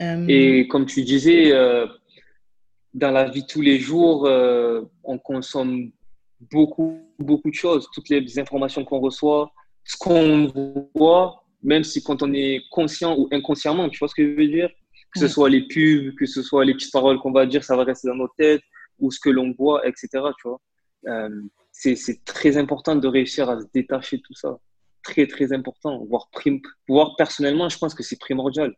Euh, et comme tu disais, euh, dans la vie de tous les jours, euh, on consomme beaucoup, beaucoup de choses. Toutes les informations qu'on reçoit, ce qu'on voit, même si quand on est conscient ou inconsciemment, tu vois ce que je veux dire? Que ce soit les pubs, que ce soit les petites paroles qu'on va dire, ça va rester dans nos têtes, ou ce que l'on voit, etc. Tu vois euh, c'est très important de réussir à se détacher de tout ça. Très, très important. Voire, voire personnellement, je pense que c'est primordial.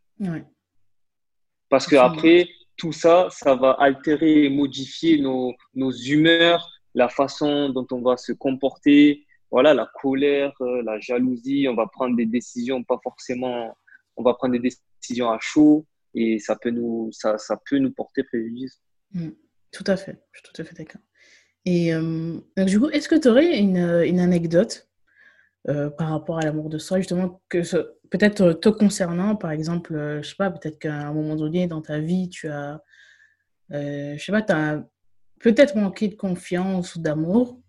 Parce que après, tout ça, ça va altérer et modifier nos, nos humeurs, la façon dont on va se comporter, voilà, la colère, euh, la jalousie, on va prendre des décisions pas forcément, on va prendre des décisions à chaud et ça peut nous, ça, ça peut nous porter préjudice. Mm. Tout à fait, je suis tout à fait d'accord. Et euh, du coup, est-ce que tu aurais une, une anecdote euh, par rapport à l'amour de soi, justement, que peut-être te concernant, par exemple, euh, je sais pas, peut-être qu'à un moment donné dans ta vie, tu as, je sais pas, tu as peut-être manqué de confiance ou d'amour,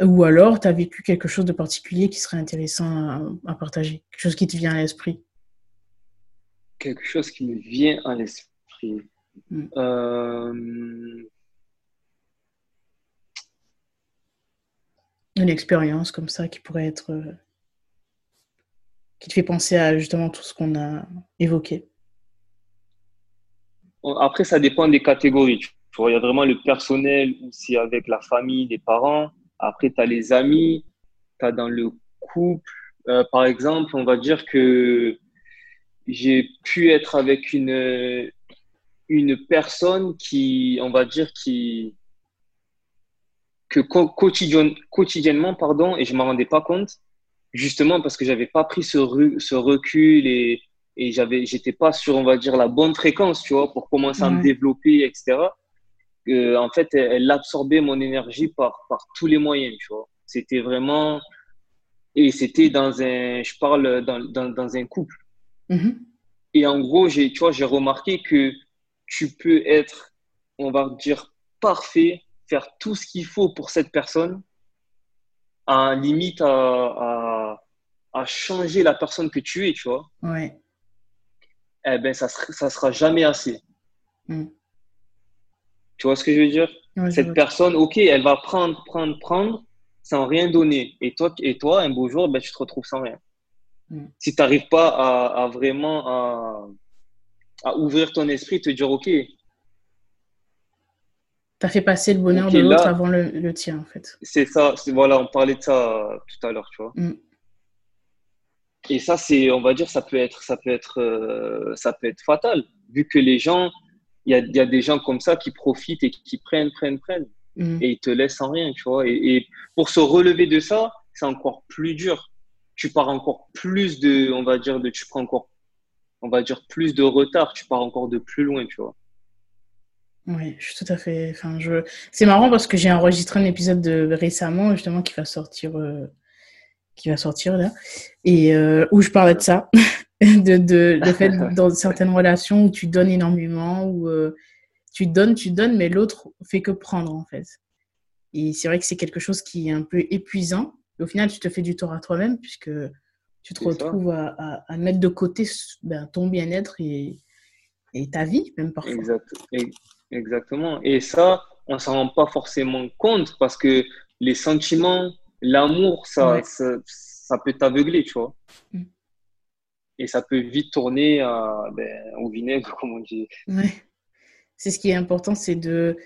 ou alors tu as vécu quelque chose de particulier qui serait intéressant à, partager, quelque chose qui te vient à l'esprit. Quelque chose qui me vient à l'esprit. Mm. Euh, Une expérience comme ça qui pourrait être. Qui te fait penser à justement tout ce qu'on a évoqué. Après, ça dépend des catégories. Il y a vraiment le personnel ou c'est avec la famille, les parents. Après, tu as les amis, tu as dans le couple. Euh, par exemple, on va dire que j'ai pu être avec une, une personne qui, on va dire, qui, que quotidiennement, pardon, et je ne m'en rendais pas compte, justement parce que j'avais pas pris ce, ce recul et, et j'avais, j'étais pas sur, on va dire, la bonne fréquence, tu vois, pour commencer à me développer, etc. Euh, en fait, elle, absorbait mon énergie par, par tous les moyens, tu vois. C'était vraiment, et c'était dans un, je parle dans, dans, dans un couple. Mm-hmm. Et en gros, j'ai, tu vois, j'ai remarqué que tu peux être, on va dire, parfait, faire tout ce qu'il faut pour cette personne, à limite à, à, changer la personne que tu es, tu vois. Ouais. Eh ben, ça ne sera jamais assez. Mm. Tu vois ce que je veux dire? Cette personne, ok, elle va prendre, prendre, prendre, sans rien donner. Et toi, et toi un beau jour, ben, tu te retrouves sans rien. Mm. Si tu n'arrives pas à, à vraiment à, à ouvrir ton esprit, te dire, OK. Fait passer le bonheur de l'autre avant le, tien, en fait. C'est ça. Voilà, on parlait de ça tout à l'heure, tu vois. Mm. Et ça, c'est, on va dire, ça peut être, ça peut être, euh, ça peut être fatal, vu que les gens, il y a, y a, des gens comme ça qui profitent et qui prennent, prennent, prennent, mm. et ils te laissent sans rien, tu vois. Et, et pour se relever de ça, c'est encore plus dur. Tu pars encore plus de, on va dire, de, tu prends encore on va dire, plus de retard, tu pars encore de plus loin, tu vois. Oui, je suis tout à fait. Enfin, je... C'est marrant parce que j'ai enregistré un épisode de... récemment, justement, qui va sortir, euh, qui va sortir là, et euh, où je parlais de ça, de, de le fait dans certaines relations où tu donnes énormément, où euh, tu donnes, tu donnes, mais l'autre fait que prendre en fait. Et c'est vrai que c'est quelque chose qui est un peu épuisant. Au final, tu te fais du tort à toi-même puisque tu te retrouves à, à, mettre de côté ben, ton bien-être et, et, ta vie, même parfois. Exactement. Et ça, on ne s'en rend pas forcément compte parce que les sentiments, l'amour, ça, ça, peut t'aveugler, tu vois. Mm. Et ça peut vite tourner à, ben, au vinaigre, comme on dit. Ouais. C'est ce qui est important, c'est de.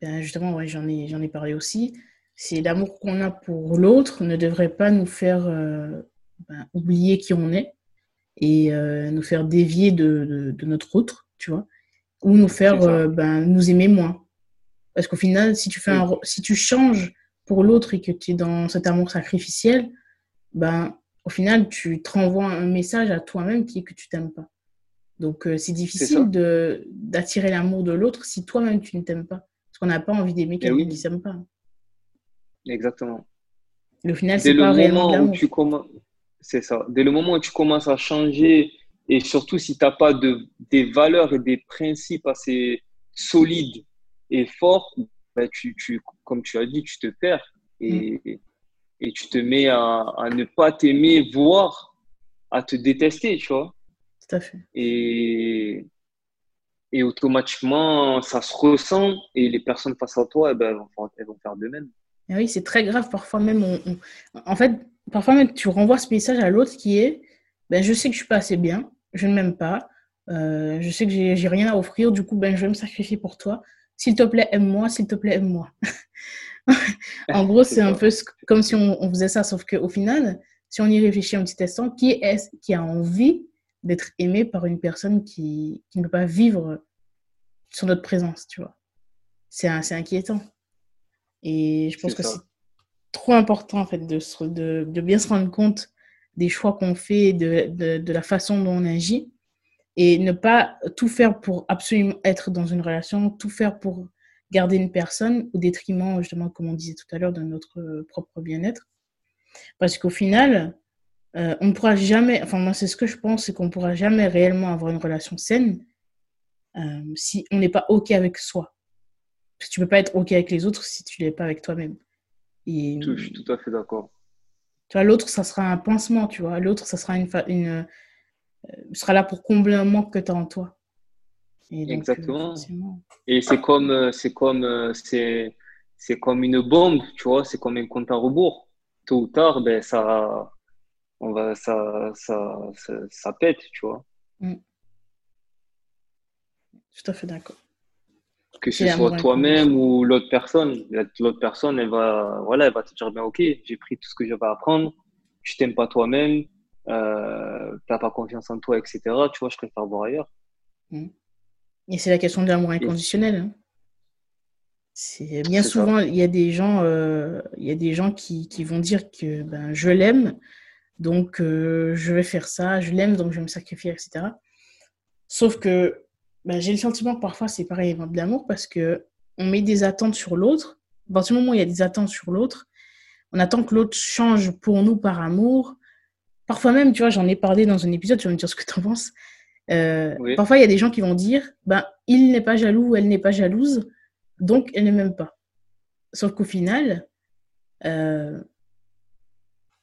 Ben, justement, ouais, j'en ai, ai parlé aussi c'est l'amour qu'on a pour l'autre ne devrait pas nous faire euh, ben, oublier qui on est et euh, nous faire dévier de, de, notre autre, tu vois, ou nous faire euh, ben, nous aimer moins. Parce qu'au final, si tu, fais un, si tu changes pour l'autre et que tu es dans cet amour sacrificiel, ben, au final, tu te renvoies un message à toi-même qui est que tu t'aimes pas. Donc, c'est difficile d'attirer l'amour de l'autre si toi-même tu ne t'aimes pas. Parce qu'on n'a pas envie d'aimer eh quelqu'un qui ne s'aime pas. Exactement. Le final, c'est pas le moment où tu commences, c'est ça. Dès le moment où tu commences à changer et surtout si tu n'as pas de, des valeurs et des principes assez solides et forts, ben tu, tu, comme tu as dit, tu te perds et, mm. et tu te mets à, à ne pas t'aimer, voire à te détester, tu vois. Tout à fait. Et, et automatiquement, ça se ressent et les personnes face à toi, eh ben, elles vont faire de même oui, c'est très grave. Parfois même, en fait, parfois même, tu renvoies ce message à l'autre qui est ben, Je sais que je suis pas assez bien, je ne m'aime pas, euh, je sais que j'ai rien à offrir, du coup, ben, je vais me sacrifier pour toi. S'il te plaît, aime-moi, s'il te plaît, aime-moi. en gros, c'est un peu comme si on, faisait ça, sauf qu'au final, si on y réfléchit un petit instant, qui est qui a envie d'être aimé par une personne qui, qui ne peut pas vivre sur notre présence, tu vois? C'est inquiétant. Et je pense que c'est trop important en fait de, de, de, bien se rendre compte des choix qu'on fait, de, de, la façon dont on agit. et ne pas tout faire pour absolument être dans une relation, tout faire pour garder une personne au détriment, justement, comme on disait tout à l'heure, de notre propre bien-être. Parce qu'au final, euh, on ne pourra jamais, enfin moi c'est ce que je pense, c'est qu'on ne pourra jamais réellement avoir une relation saine euh, si on n'est pas OK avec soi. Parce que tu peux pas être OK avec les autres si tu n'es pas avec toi-même. Et, je suis tout à fait d'accord. Tu vois, l'autre, ça sera un pincement, tu vois. L'autre, ça sera une, une euh, sera là pour combler un manque que tu as en toi. Exactement. Et c'est comme, c'est comme, c'est, c'est comme une bombe, tu vois. C'est comme un compte à rebours. Tôt ou tard, ben ça, on va, ça, ça, ça, pète, tu vois. Mm. Tout à fait d'accord. Que ce soit toi-même ou l'autre personne. L'autre personne, elle va, voilà, elle va te dire, ben, ok, j'ai pris tout ce que j'avais à apprendre, tu t'aimes pas toi-même, euh, tu n'as pas confiance en toi, etc. Tu vois, je préfère voir ailleurs. Mm. Et c'est la question de l'amour inconditionnel. Hein. C'est bien souvent, il y a des gens, euh, il y a des gens qui, qui vont dire que ben, je l'aime, donc, euh, je vais faire ça, je l'aime, donc je vais me sacrifier, etc. Sauf que bah, j'ai le sentiment que parfois c'est pareil de l'amour parce que on met des attentes sur l'autre. À partir du moment où il y a des attentes sur l'autre, on attend que l'autre change pour nous par amour. Parfois même, tu vois, j'en ai parlé dans un épisode, tu vas me dire ce que tu en penses. Euh, parfois, il y a des gens qui vont dire ben, il n'est pas jaloux ou elle n'est pas jalouse, donc elle ne m'aime pas. Sauf qu'au final, euh,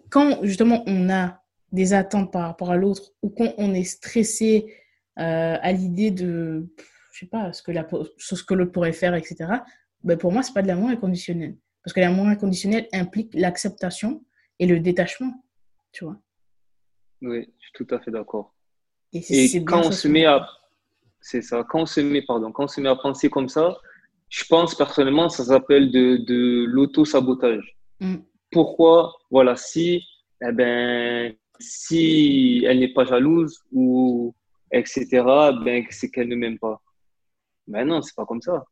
quand justement on a des attentes par rapport à l'autre ou quand on est stressé euh, à l'idée de, je sais pas, ce que, la, ce que l'autre pourrait faire, etc., ben pour moi, c'est pas de l'amour inconditionnel. Parce que l'amour inconditionnel implique l'acceptation et le détachement, tu vois. Oui, je suis tout à fait d'accord. Et, quand on se met à, c'est ça, quand on se met, pardon, quand on se met à penser comme ça, je pense personnellement, ça s'appelle de, de l'auto-sabotage. Mm pourquoi, voilà, si, eh ben, si elle n'est pas jalouse ou etc., ben, c'est qu'elle ne m'aime pas. Ben non, c'est pas comme ça.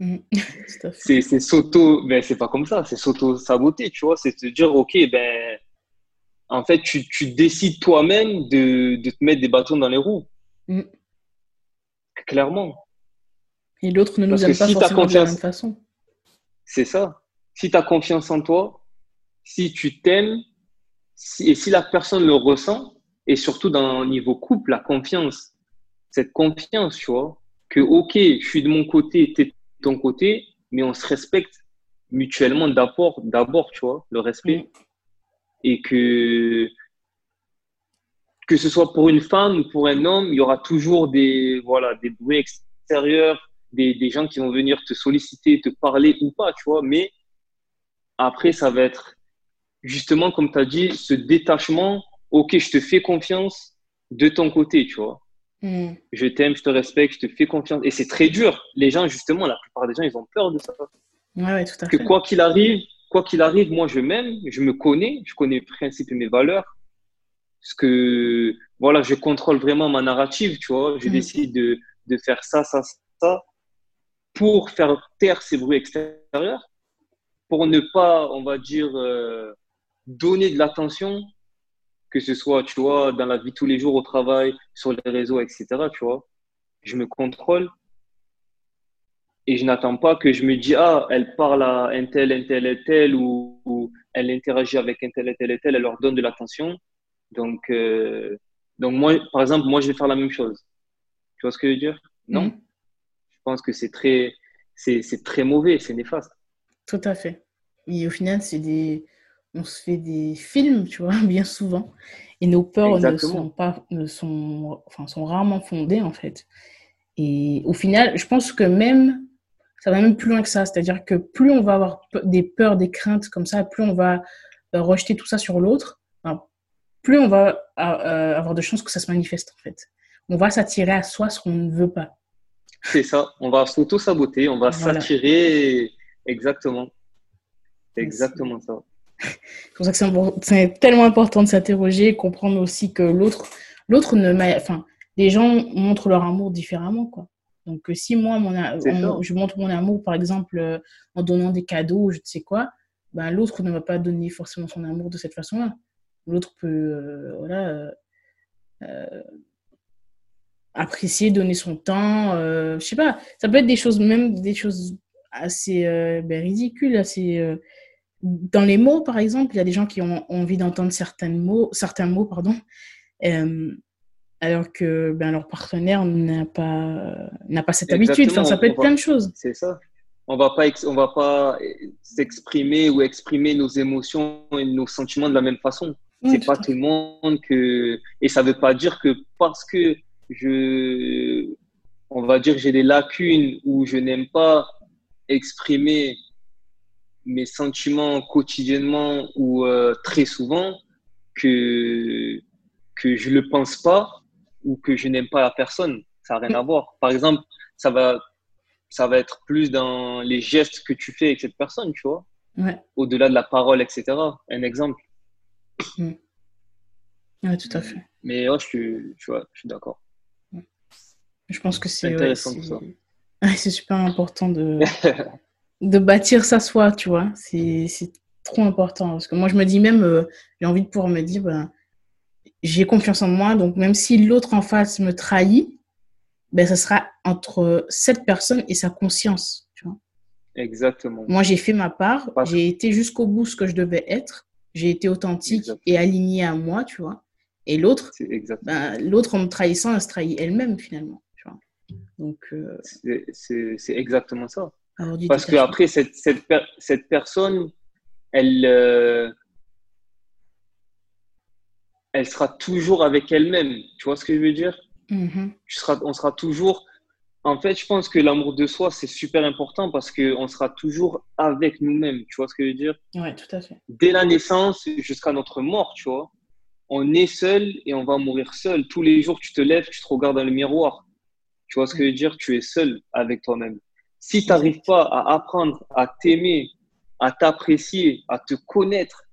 Mm. c'est s'auto, ben c'est pas comme ça, c'est s'auto-saboter, tu vois, c'est te dire, ok, ben, en fait, tu, tu décides toi-même de, de, te mettre des bâtons dans les roues. Mm. Clairement. Et l'autre ne nous aime pas forcément de la même façon. C'est ça. Si tu as confiance en toi, si tu t'aimes, et si la personne le ressent, et surtout dans niveau couple, la confiance, cette confiance, tu vois, que ok, je suis de mon côté, tu es de ton côté, mais on se respecte mutuellement d'abord, d'abord, tu vois, le respect. Mm. Et que, que ce soit pour une femme ou pour un homme, il y aura toujours des, voilà, des bruits extérieurs, des, des gens qui vont venir te solliciter, te parler ou pas, tu vois, mais après, ça va être justement, comme tu as dit, ce détachement, ok, je te fais confiance de ton côté, tu vois. Hmm. Je t'aime, je te respecte, je te fais confiance. Et c'est très dur. Les gens, justement, la plupart des gens, ils ont peur de ça. Ouais, tout à que quoi qu'il arrive, quoi qu'il arrive, moi, je m'aime, je me connais, je connais les principes et mes valeurs. Parce que, voilà, je contrôle vraiment ma narrative, tu vois. Je hmm. décide de, de faire ça, ça, ça, pour faire taire ces bruits extérieurs, pour ne pas, on va dire, euh, donner de l'attention, que ce soit, tu vois, dans la vie tous les jours, au travail, sur les réseaux, etc., tu vois. Je me contrôle et je n'attends pas que je me dise, ah, elle parle à un tel, un tel, un tel, ou, elle interagit avec un tel, un tel, un tel, elle leur donne de l'attention. Donc, euh, donc moi, par exemple, moi, je vais faire la même chose. Tu vois ce que je veux dire? Non mm. Je pense que c'est très, c'est, très mauvais, c'est néfaste. Tout à fait. Et au final, c'est des, on se fait des films, tu vois, bien souvent, et nos peurs ne sont pas, ne sont, enfin, sont rarement fondées en fait. Et au final, je pense que même, ça va même plus loin que ça, c'est-à-dire que plus on va avoir des peurs, des craintes comme ça, plus on va euh, rejeter tout ça sur l'autre, plus on va euh, avoir de chances que ça se manifeste en fait. On va s'attirer à soi ce qu'on ne veut pas. C'est ça, on va s'auto-saboter, on va s'attirer exactement. C'est exactement ça. C'est pour ça que c'est tellement important de s'interroger et comprendre aussi que l'autre, l'autre ne enfin, les gens montrent leur amour différemment, quoi. Donc, euh, si moi, mon, je montre mon amour, par exemple, euh, en donnant des cadeaux, je ne sais quoi, ben, l'autre ne va pas donner forcément son amour de cette façon-là. L'autre peut, euh, voilà, apprécier, donner son temps. Je sais pas, ça peut être des choses, même des choses assez ben, ridicules, assez. Euh, dans les mots, par exemple, il y a des gens qui ont, envie d'entendre certains mots, certains mots pardon, alors que ben, leur partenaire n'a pas, n'a pas cette habitude. Enfin, ça peut être plein de choses. C'est ça. On va pas, on va pas s'exprimer ou exprimer nos émotions et nos sentiments de la même façon. c'est pas tout le monde que, et ça veut pas dire que parce que je, on va dire, j'ai des lacunes où je n'aime pas exprimer mes sentiments quotidiennement ou euh, très souvent que, que je ne le pense pas ou que je n'aime pas la personne. Ça n'a rien à voir. Par exemple, ça va, ça va être plus dans les gestes que tu fais avec cette personne, tu vois. Au-delà de la parole, etc. Un exemple. Mm. Oui, tout à fait. Mais oh, je suis, tu vois, je suis d'accord. Je pense que c'est intéressant c'est super important de, de bâtir sa soi, tu vois. C'est trop important. Parce que moi, je me dis même, euh, j'ai envie de pouvoir me dire, ben, j'ai confiance en moi. Donc, même si l'autre en face me trahit, ben, ça sera entre cette personne et sa conscience, tu vois. Exactement. Moi, j'ai fait ma part. J'ai été jusqu'au bout ce que je devais être. J'ai été authentique et aligné à moi, tu vois. Et l'autre, ben, l'autre en me trahissant, elle se trahit elle-même finalement. Donc, euh, c'est exactement ça. Parce qu'après, cette, cette, cette, personne, elle, euh, elle sera toujours avec elle-même. Tu vois ce que je veux dire? Mm-hmm. On sera toujours. En fait, je pense que l'amour de soi, c'est super important parce qu'on sera toujours avec nous-mêmes. Tu vois ce que je veux dire? Oui, tout à fait. Dès la naissance jusqu'à notre mort, tu vois, on est seul et on va mourir seul. Tous les jours, tu te lèves, tu te regardes dans le miroir. Tu vois ce que je veux dire? Tu es seul avec toi-même. Si tu n'arrives pas à apprendre à t'aimer, à t'apprécier, à te connaître,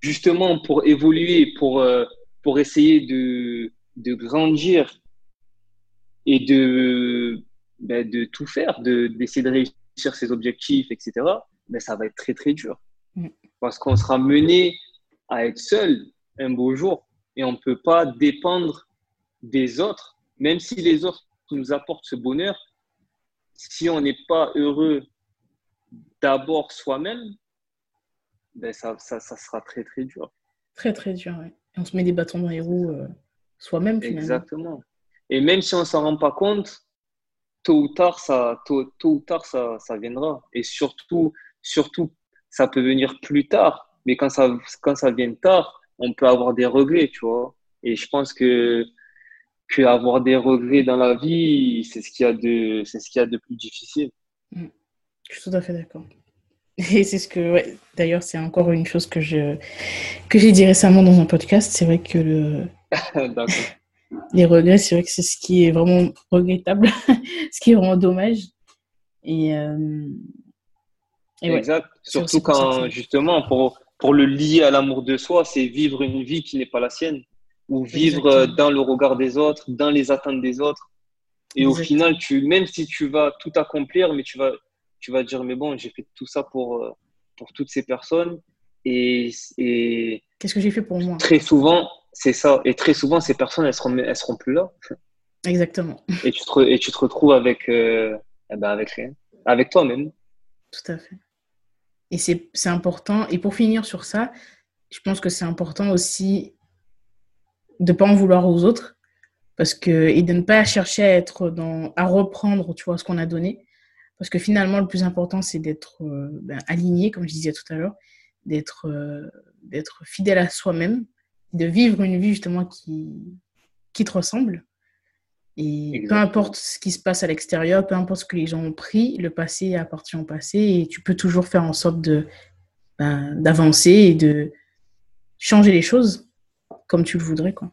justement pour évoluer, pour, euh, pour essayer de, de grandir et de, ben, de tout faire, d'essayer de, réussir ses objectifs, etc., ben, ça va être très, très dur. Mm. Parce qu'on sera mené à être seul un beau jour et on ne peut pas dépendre des autres, même si les autres nous apporte ce bonheur, si on n'est pas heureux d'abord soi-même, ben ça, ça, ça, sera très très dur. Très très dur, oui. on se met des bâtons dans les roues euh, soi-même finalement. Exactement. Et même si on ne s'en rend pas compte, tôt ou tard, ça, tôt, tôt ou tard, ça, ça, viendra. Et surtout, surtout, ça peut venir plus tard. Mais quand ça, quand ça vient tard, on peut avoir des regrets, tu vois. Et je pense que que avoir des regrets dans la vie, c'est ce qu'il y a de, c'est ce qu'il y a de plus difficile. Mm. Je suis tout à fait d'accord. Et c'est ce que, d'ailleurs, c'est encore une chose que je que j'ai dit récemment dans un podcast. C'est vrai que le... les regrets, c'est vrai que c'est ce qui est vraiment regrettable, ce qui est vraiment dommage. Et, euh... exact. Surtout quand, justement, pour, pour le lier à l'amour de soi, c'est vivre une vie qui n'est pas la sienne ou vivre dans le regard des autres, dans les attentes des autres. Et au final, tu, même si tu vas tout accomplir, mais tu vas, tu vas dire, mais bon, j'ai fait tout ça pour, euh, pour toutes ces personnes. Et, et qu'est-ce que j'ai fait pour moi? Très souvent, c'est ça. Et très souvent, ces personnes, elles seront, elles seront plus là. Exactement. Et tu te, et tu te retrouves avec, euh, eh ben avec rien, avec toi-même. Tout à fait. Et c'est important. Et pour finir sur ça, je pense que c'est important aussi de pas en vouloir aux autres parce que et de ne pas chercher à être dans à reprendre tu vois ce qu'on a donné. Parce que finalement le plus important c'est d'être euh, ben, aligné comme je disais tout à l'heure d'être euh, d'être fidèle à soi-même de vivre une vie justement qui qui te ressemble. Et peu importe ce qui se passe à l'extérieur peu importe ce que les gens ont pris le passé appartient au passé et tu peux toujours faire en sorte de ben, d'avancer et de changer les choses comme tu le voudrais. Quoi.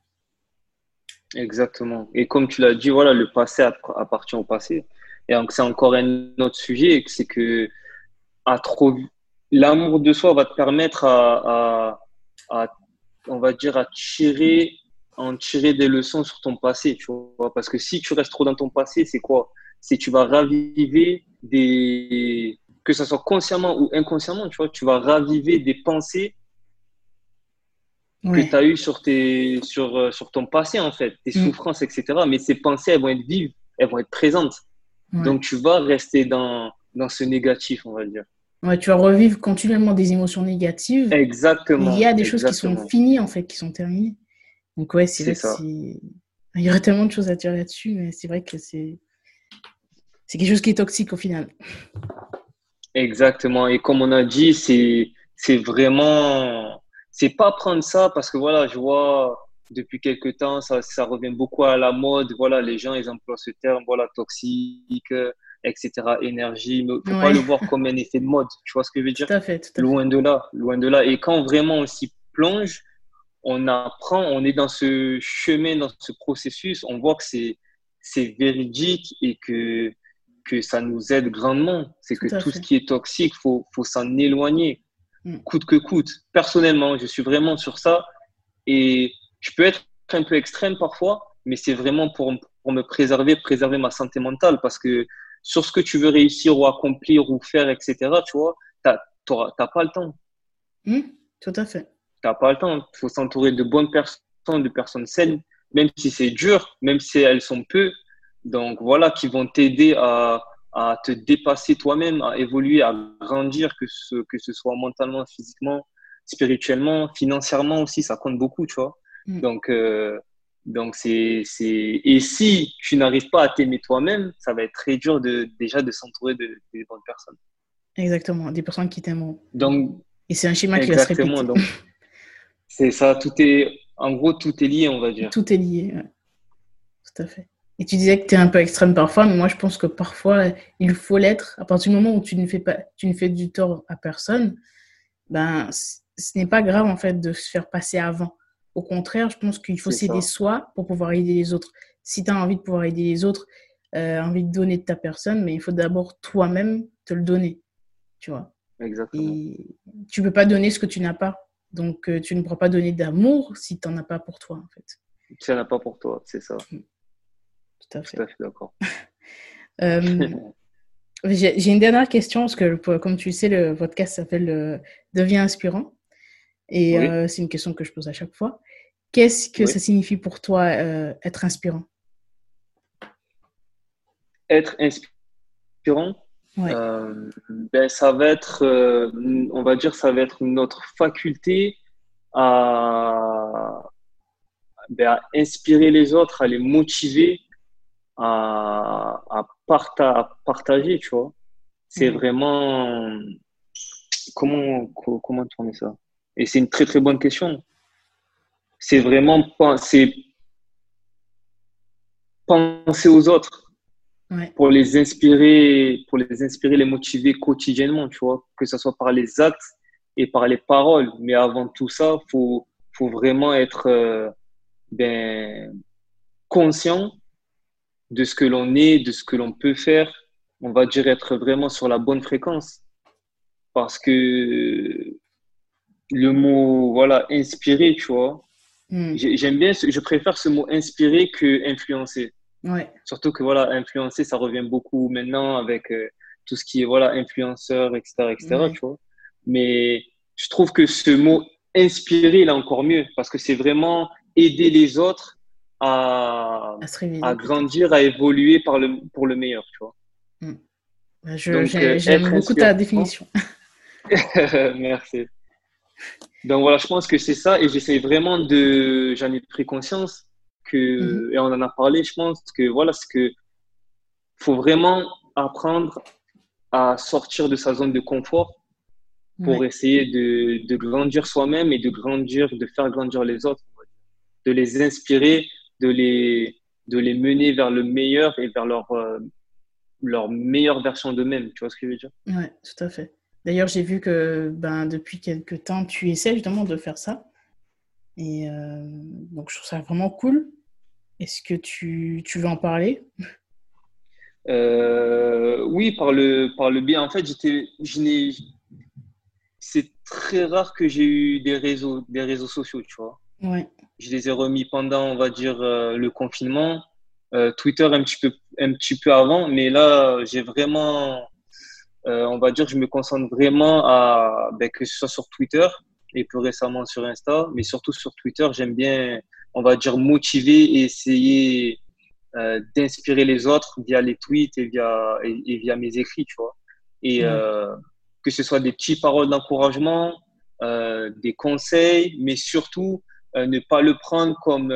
Exactement. Et comme tu l'as dit, voilà, le passé appartient au passé. Et donc, c'est encore un autre sujet, c'est que à trop, l'amour de soi va te permettre à, on va dire, à tirer, en tirer des leçons sur ton passé, tu vois. Parce que si tu restes trop dans ton passé, c'est quoi? C'est tu vas raviver des, que ce soit consciemment ou inconsciemment, tu vois, tu vas raviver des pensées que tu as eues sur, tes, sur, euh, sur ton passé, en fait, tes mm. souffrances, etc. Mais ces pensées, elles vont être vives, elles vont être présentes. Donc, tu vas rester dans, dans ce négatif, on va dire. Ouais, tu vas revivre continuellement des émotions négatives. Exactement. Il y a des choses qui sont finies, en fait, qui sont terminées. Donc, ouais, c'est ça. Il y aurait tellement de choses à dire là-dessus, mais c'est vrai que c'est c'est quelque chose qui est toxique au final. Exactement. Et comme on a dit, c'est c'est vraiment c'est pas prendre ça parce que voilà, je vois depuis quelques temps ça, ça revient beaucoup à la mode. Voilà, les gens ils emploient ce terme, voilà, toxique, etc. Énergie. Mais faut pas le voir comme un effet de mode. Tu vois ce que je veux dire? Tout à fait. Tout à loin de là, loin de là. Et quand vraiment on s'y plonge, on apprend, on est dans ce chemin, dans ce processus, on voit que c'est, c'est véridique et que, que ça nous aide grandement. C'est que tout ce qui est toxique, faut, faut s'en éloigner. Coûte que coûte. Personnellement, je suis vraiment sur ça et je peux être un peu extrême parfois, mais c'est vraiment pour, pour me préserver, préserver ma santé mentale parce que sur ce que tu veux réussir ou accomplir ou faire, etc., tu vois, tu n'as pas le temps. Mm. tout à fait n'as pas le temps. Il faut s'entourer de bonnes personnes, de personnes saines, même si c'est dur, même si elles sont peu. Donc voilà, qui vont t'aider à, à, te dépasser toi-même, à évoluer, à grandir, que ce, que ce soit mentalement, physiquement, spirituellement, financièrement aussi, ça compte beaucoup, tu vois. Mm. Donc, euh, donc c'est, c'est, et si tu n'arrives pas à t'aimer toi-même, ça va être très dur de, déjà de s'entourer de, de bonnes personnes. Exactement, des personnes qui t'aiment. Donc, et c'est un schéma qui va se répéter. Donc, C'est ça, tout est, en gros, tout est lié, on va dire. Tout est lié, tout à fait. Et tu disais que tu es un peu extrême parfois, mais moi je pense que parfois il faut l'être. À partir du moment où tu ne fais, pas, tu ne fais du tort à personne, ben, ce n'est pas grave en fait de se faire passer avant. Au contraire, je pense qu'il faut s'aider soi pour pouvoir aider les autres. Si tu as envie de pouvoir aider les autres, euh, envie de donner de ta personne, mais il faut d'abord toi-même te le donner. Tu vois Exactement. Et tu ne peux pas donner ce que tu n'as pas. Donc, euh, tu ne pourras pas donner d'amour si tu n'en as pas pour toi, en fait. Si tu n'en as pas pour toi, c'est ça. Mm. Tout à fait. Tout à fait d'accord. Euh, j'ai une dernière question, parce que, comme tu sais, le podcast s'appelle euh, Deviens inspirant. Et c'est une question que je pose à chaque fois. Qu'est-ce que ça signifie pour toi être inspirant? Être inspirant euh, ben, ça va être, euh, on va dire, ça va être notre faculté à, ben, à inspirer les autres, à les motiver, à, à, partager, tu vois. C'est vraiment comment comment tourner ça? Et c'est une très très bonne question. C'est vraiment penser penser aux autres pour les inspirer, pour les inspirer, les motiver quotidiennement, tu vois, que ce soit par les actes et par les paroles. Mais avant tout ça, faut, faut vraiment être euh, ben, conscient de ce que l'on est, de ce que l'on peut faire. On va dire être vraiment sur la bonne fréquence. Parce que le mot, voilà, inspirer, tu vois, hmm. j'aime bien, je préfère ce mot inspirer que influencer. Ouais. Surtout que voilà, influencer, ça revient beaucoup maintenant avec euh, tout ce qui est voilà, influenceur, etc. etc. Tu vois Mais je trouve que ce mot inspirer, il est encore mieux parce que c'est vraiment aider les autres à, à, grandir, à évoluer par le, pour le meilleur. Tu vois mm. bah, euh, J'aime beaucoup ta définition. Merci. Donc voilà, je pense que c'est ça et j'essaie vraiment de. J'en ai pris conscience Mhm. et on en a parlé, je pense que voilà, ce que faut vraiment apprendre à sortir de sa zone de confort pour essayer de, de grandir soi-même et de grandir, de faire grandir les autres, de les inspirer, de les, de les mener vers le meilleur et vers leur, euh, leur meilleure version d'eux-mêmes. Tu vois ce que je veux dire? Oui, tout à fait. D'ailleurs, j'ai vu que ben, depuis quelques temps, tu essaies justement de faire ça. Et euh, donc, je trouve ça vraiment cool. Est-ce que tu, tu, veux en parler? Euh, Oui, par le, par le bien. En fait, c'est très rare que j'ai eu des réseaux, des réseaux sociaux, tu vois. Ouais. Je les ai remis pendant, on va dire, euh, le confinement. Euh, Twitter un petit, peu, un petit peu avant, mais là, j'ai vraiment, on va dire, je me concentre vraiment à, ben, que ce soit sur Twitter et plus récemment sur Insta, mais surtout sur Twitter, j'aime bien, on va dire, motiver et essayer euh, d'inspirer les autres via les tweets et via, et, via mes écrits, tu vois. Et euh, que ce soit des petites paroles d'encouragement, euh, des conseils, mais surtout ne pas le prendre comme,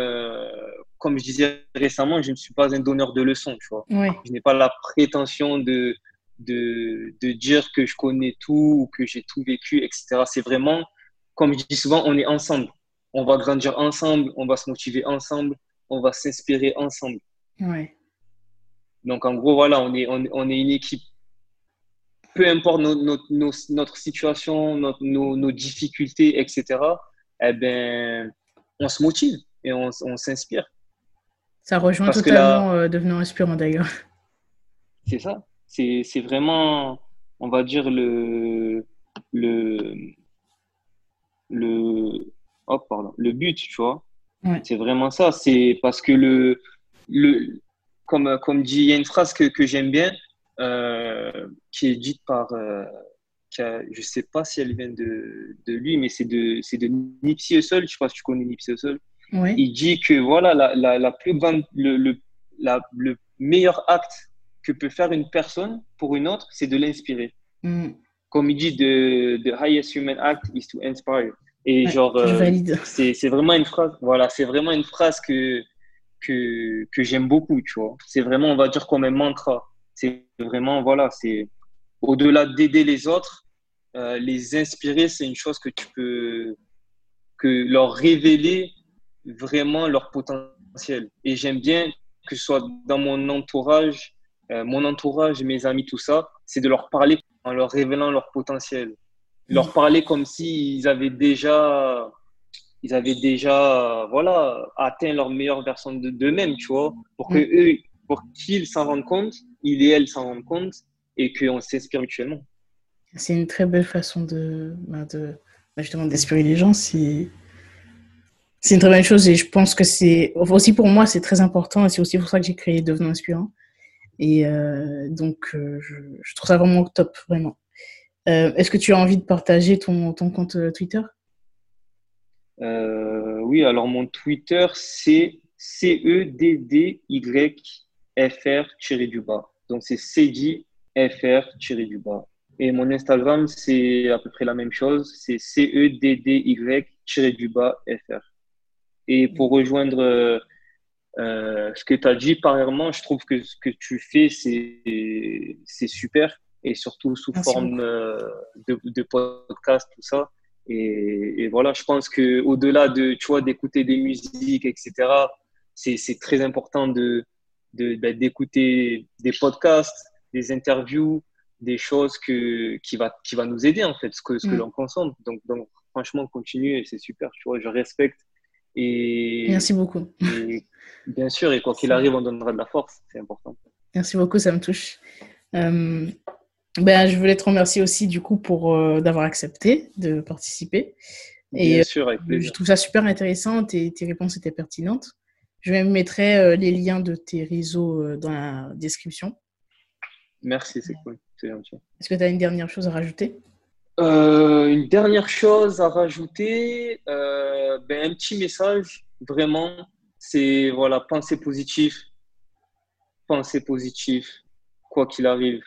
comme je disais récemment, je ne suis pas un donneur de leçons, tu vois. Je n'ai pas la prétention de, de, de, dire que je connais tout ou que j'ai tout vécu, etc. C'est vraiment, comme je dis souvent, on est ensemble. On va grandir ensemble, on va se motiver ensemble, on va s'inspirer ensemble. Donc, en gros, voilà, on est, on, est une équipe. Peu importe notre situation, nos, nos, difficultés, etc., eh ben, on se motive et on, on s'inspire. Ça rejoint totalement euh, devenant inspirant d'ailleurs. C'est ça. C'est vraiment, on va dire, le, le, le, oh, pardon, le but, tu vois. C'est vraiment ça. C'est parce que le, le, comme, comme dit, il y a une phrase que, que j'aime bien, euh, qui est dite par, euh, je ne sais pas si elle vient de, de lui, mais c'est de, c'est de Nipsey Hussle. Je sais pas si tu connais Nipsey Hussle. Il dit que voilà, la, la, la plus grande, le, le, la, le meilleur acte que peut faire une personne pour une autre, c'est de l'inspirer. Mm. Comme il dit, the, the highest human act is to inspire. Et genre, euh, c'est vraiment une phrase, voilà, c'est vraiment une phrase que, que, que j'aime beaucoup, tu vois. C'est vraiment, on va dire, comme un mantra. C'est vraiment, voilà, c'est au-delà d'aider les autres, euh, les inspirer, c'est une chose que tu peux, que leur révéler vraiment leur potentiel. Et j'aime bien que ce soit dans mon entourage, euh, mon entourage, mes amis, tout ça, c'est de leur parler en leur révélant leur potentiel. Leur parler comme s'ils avaient déjà ils avaient déjà voilà, atteint leur meilleure version d'eux-mêmes, tu vois, pour que mm. eux, pour qu'ils s'en rendent compte, ils et elles s'en rendent compte et qu'on s'inspire mutuellement. C'est une très belle façon de, bah, de bah, justement d'inspirer les gens. C'est une très belle chose et je pense que c'est aussi pour moi c'est très important et c'est aussi pour ça que j'ai créé Devenant Inspirant. Et euh, donc euh, je, trouve ça vraiment top, vraiment. Euh, est-ce que tu as envie de partager ton, compte Twitter? Oui, alors mon Twitter, c'est C-E-D-D-Y-F-R du bas. Donc c'est C-D-F-R du bas. Et mon Instagram, c'est à peu près la même chose. C'est C-E-D-D-Y du bas F-R. Et pour rejoindre euh, euh, ce que tu as dit, premièrement, je trouve que ce que tu fais, c'est super. Et surtout sous forme de, de podcast, tout ça. Et, voilà, je pense que au-delà de, tu vois, d'écouter des musiques, etc., c'est très important de bah, d'écouter des podcasts, des interviews, des choses que, qui, va, qui va nous aider, en fait, ce que, ce que mm. l'on consomme. Donc, donc, franchement, continue et c'est super, tu vois, je respecte. Et, Merci beaucoup. bien sûr, et quoi qu'il arrive, on donnera de la force, c'est important. Merci beaucoup, ça me touche. Euh, ben, je voulais te remercier aussi du coup pour euh, d'avoir accepté de participer. Et Bien sûr, avec plaisir. je trouve ça super intéressant, tes, tes réponses étaient pertinentes. Je euh, les liens de tes réseaux euh, dans la description. Merci, c'est cool, c'est gentil. Est-ce que tu as une dernière chose à rajouter? Une dernière chose à rajouter, ben, un petit message, vraiment, c'est voilà, pensez positif, pensez positif, quoi qu'il arrive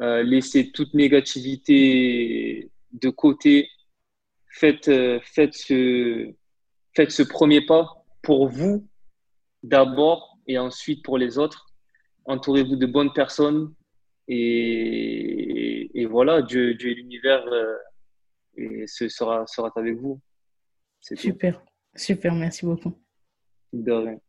euh, laissez toute négativité de côté. Faites, euh, faites, ce, faites ce premier pas pour vous d'abord et ensuite pour les autres. Entourez-vous de bonnes personnes et, et voilà, Dieu, Dieu et l'univers euh, et ce sera, sera avec vous. Super, super, merci beaucoup. De rien.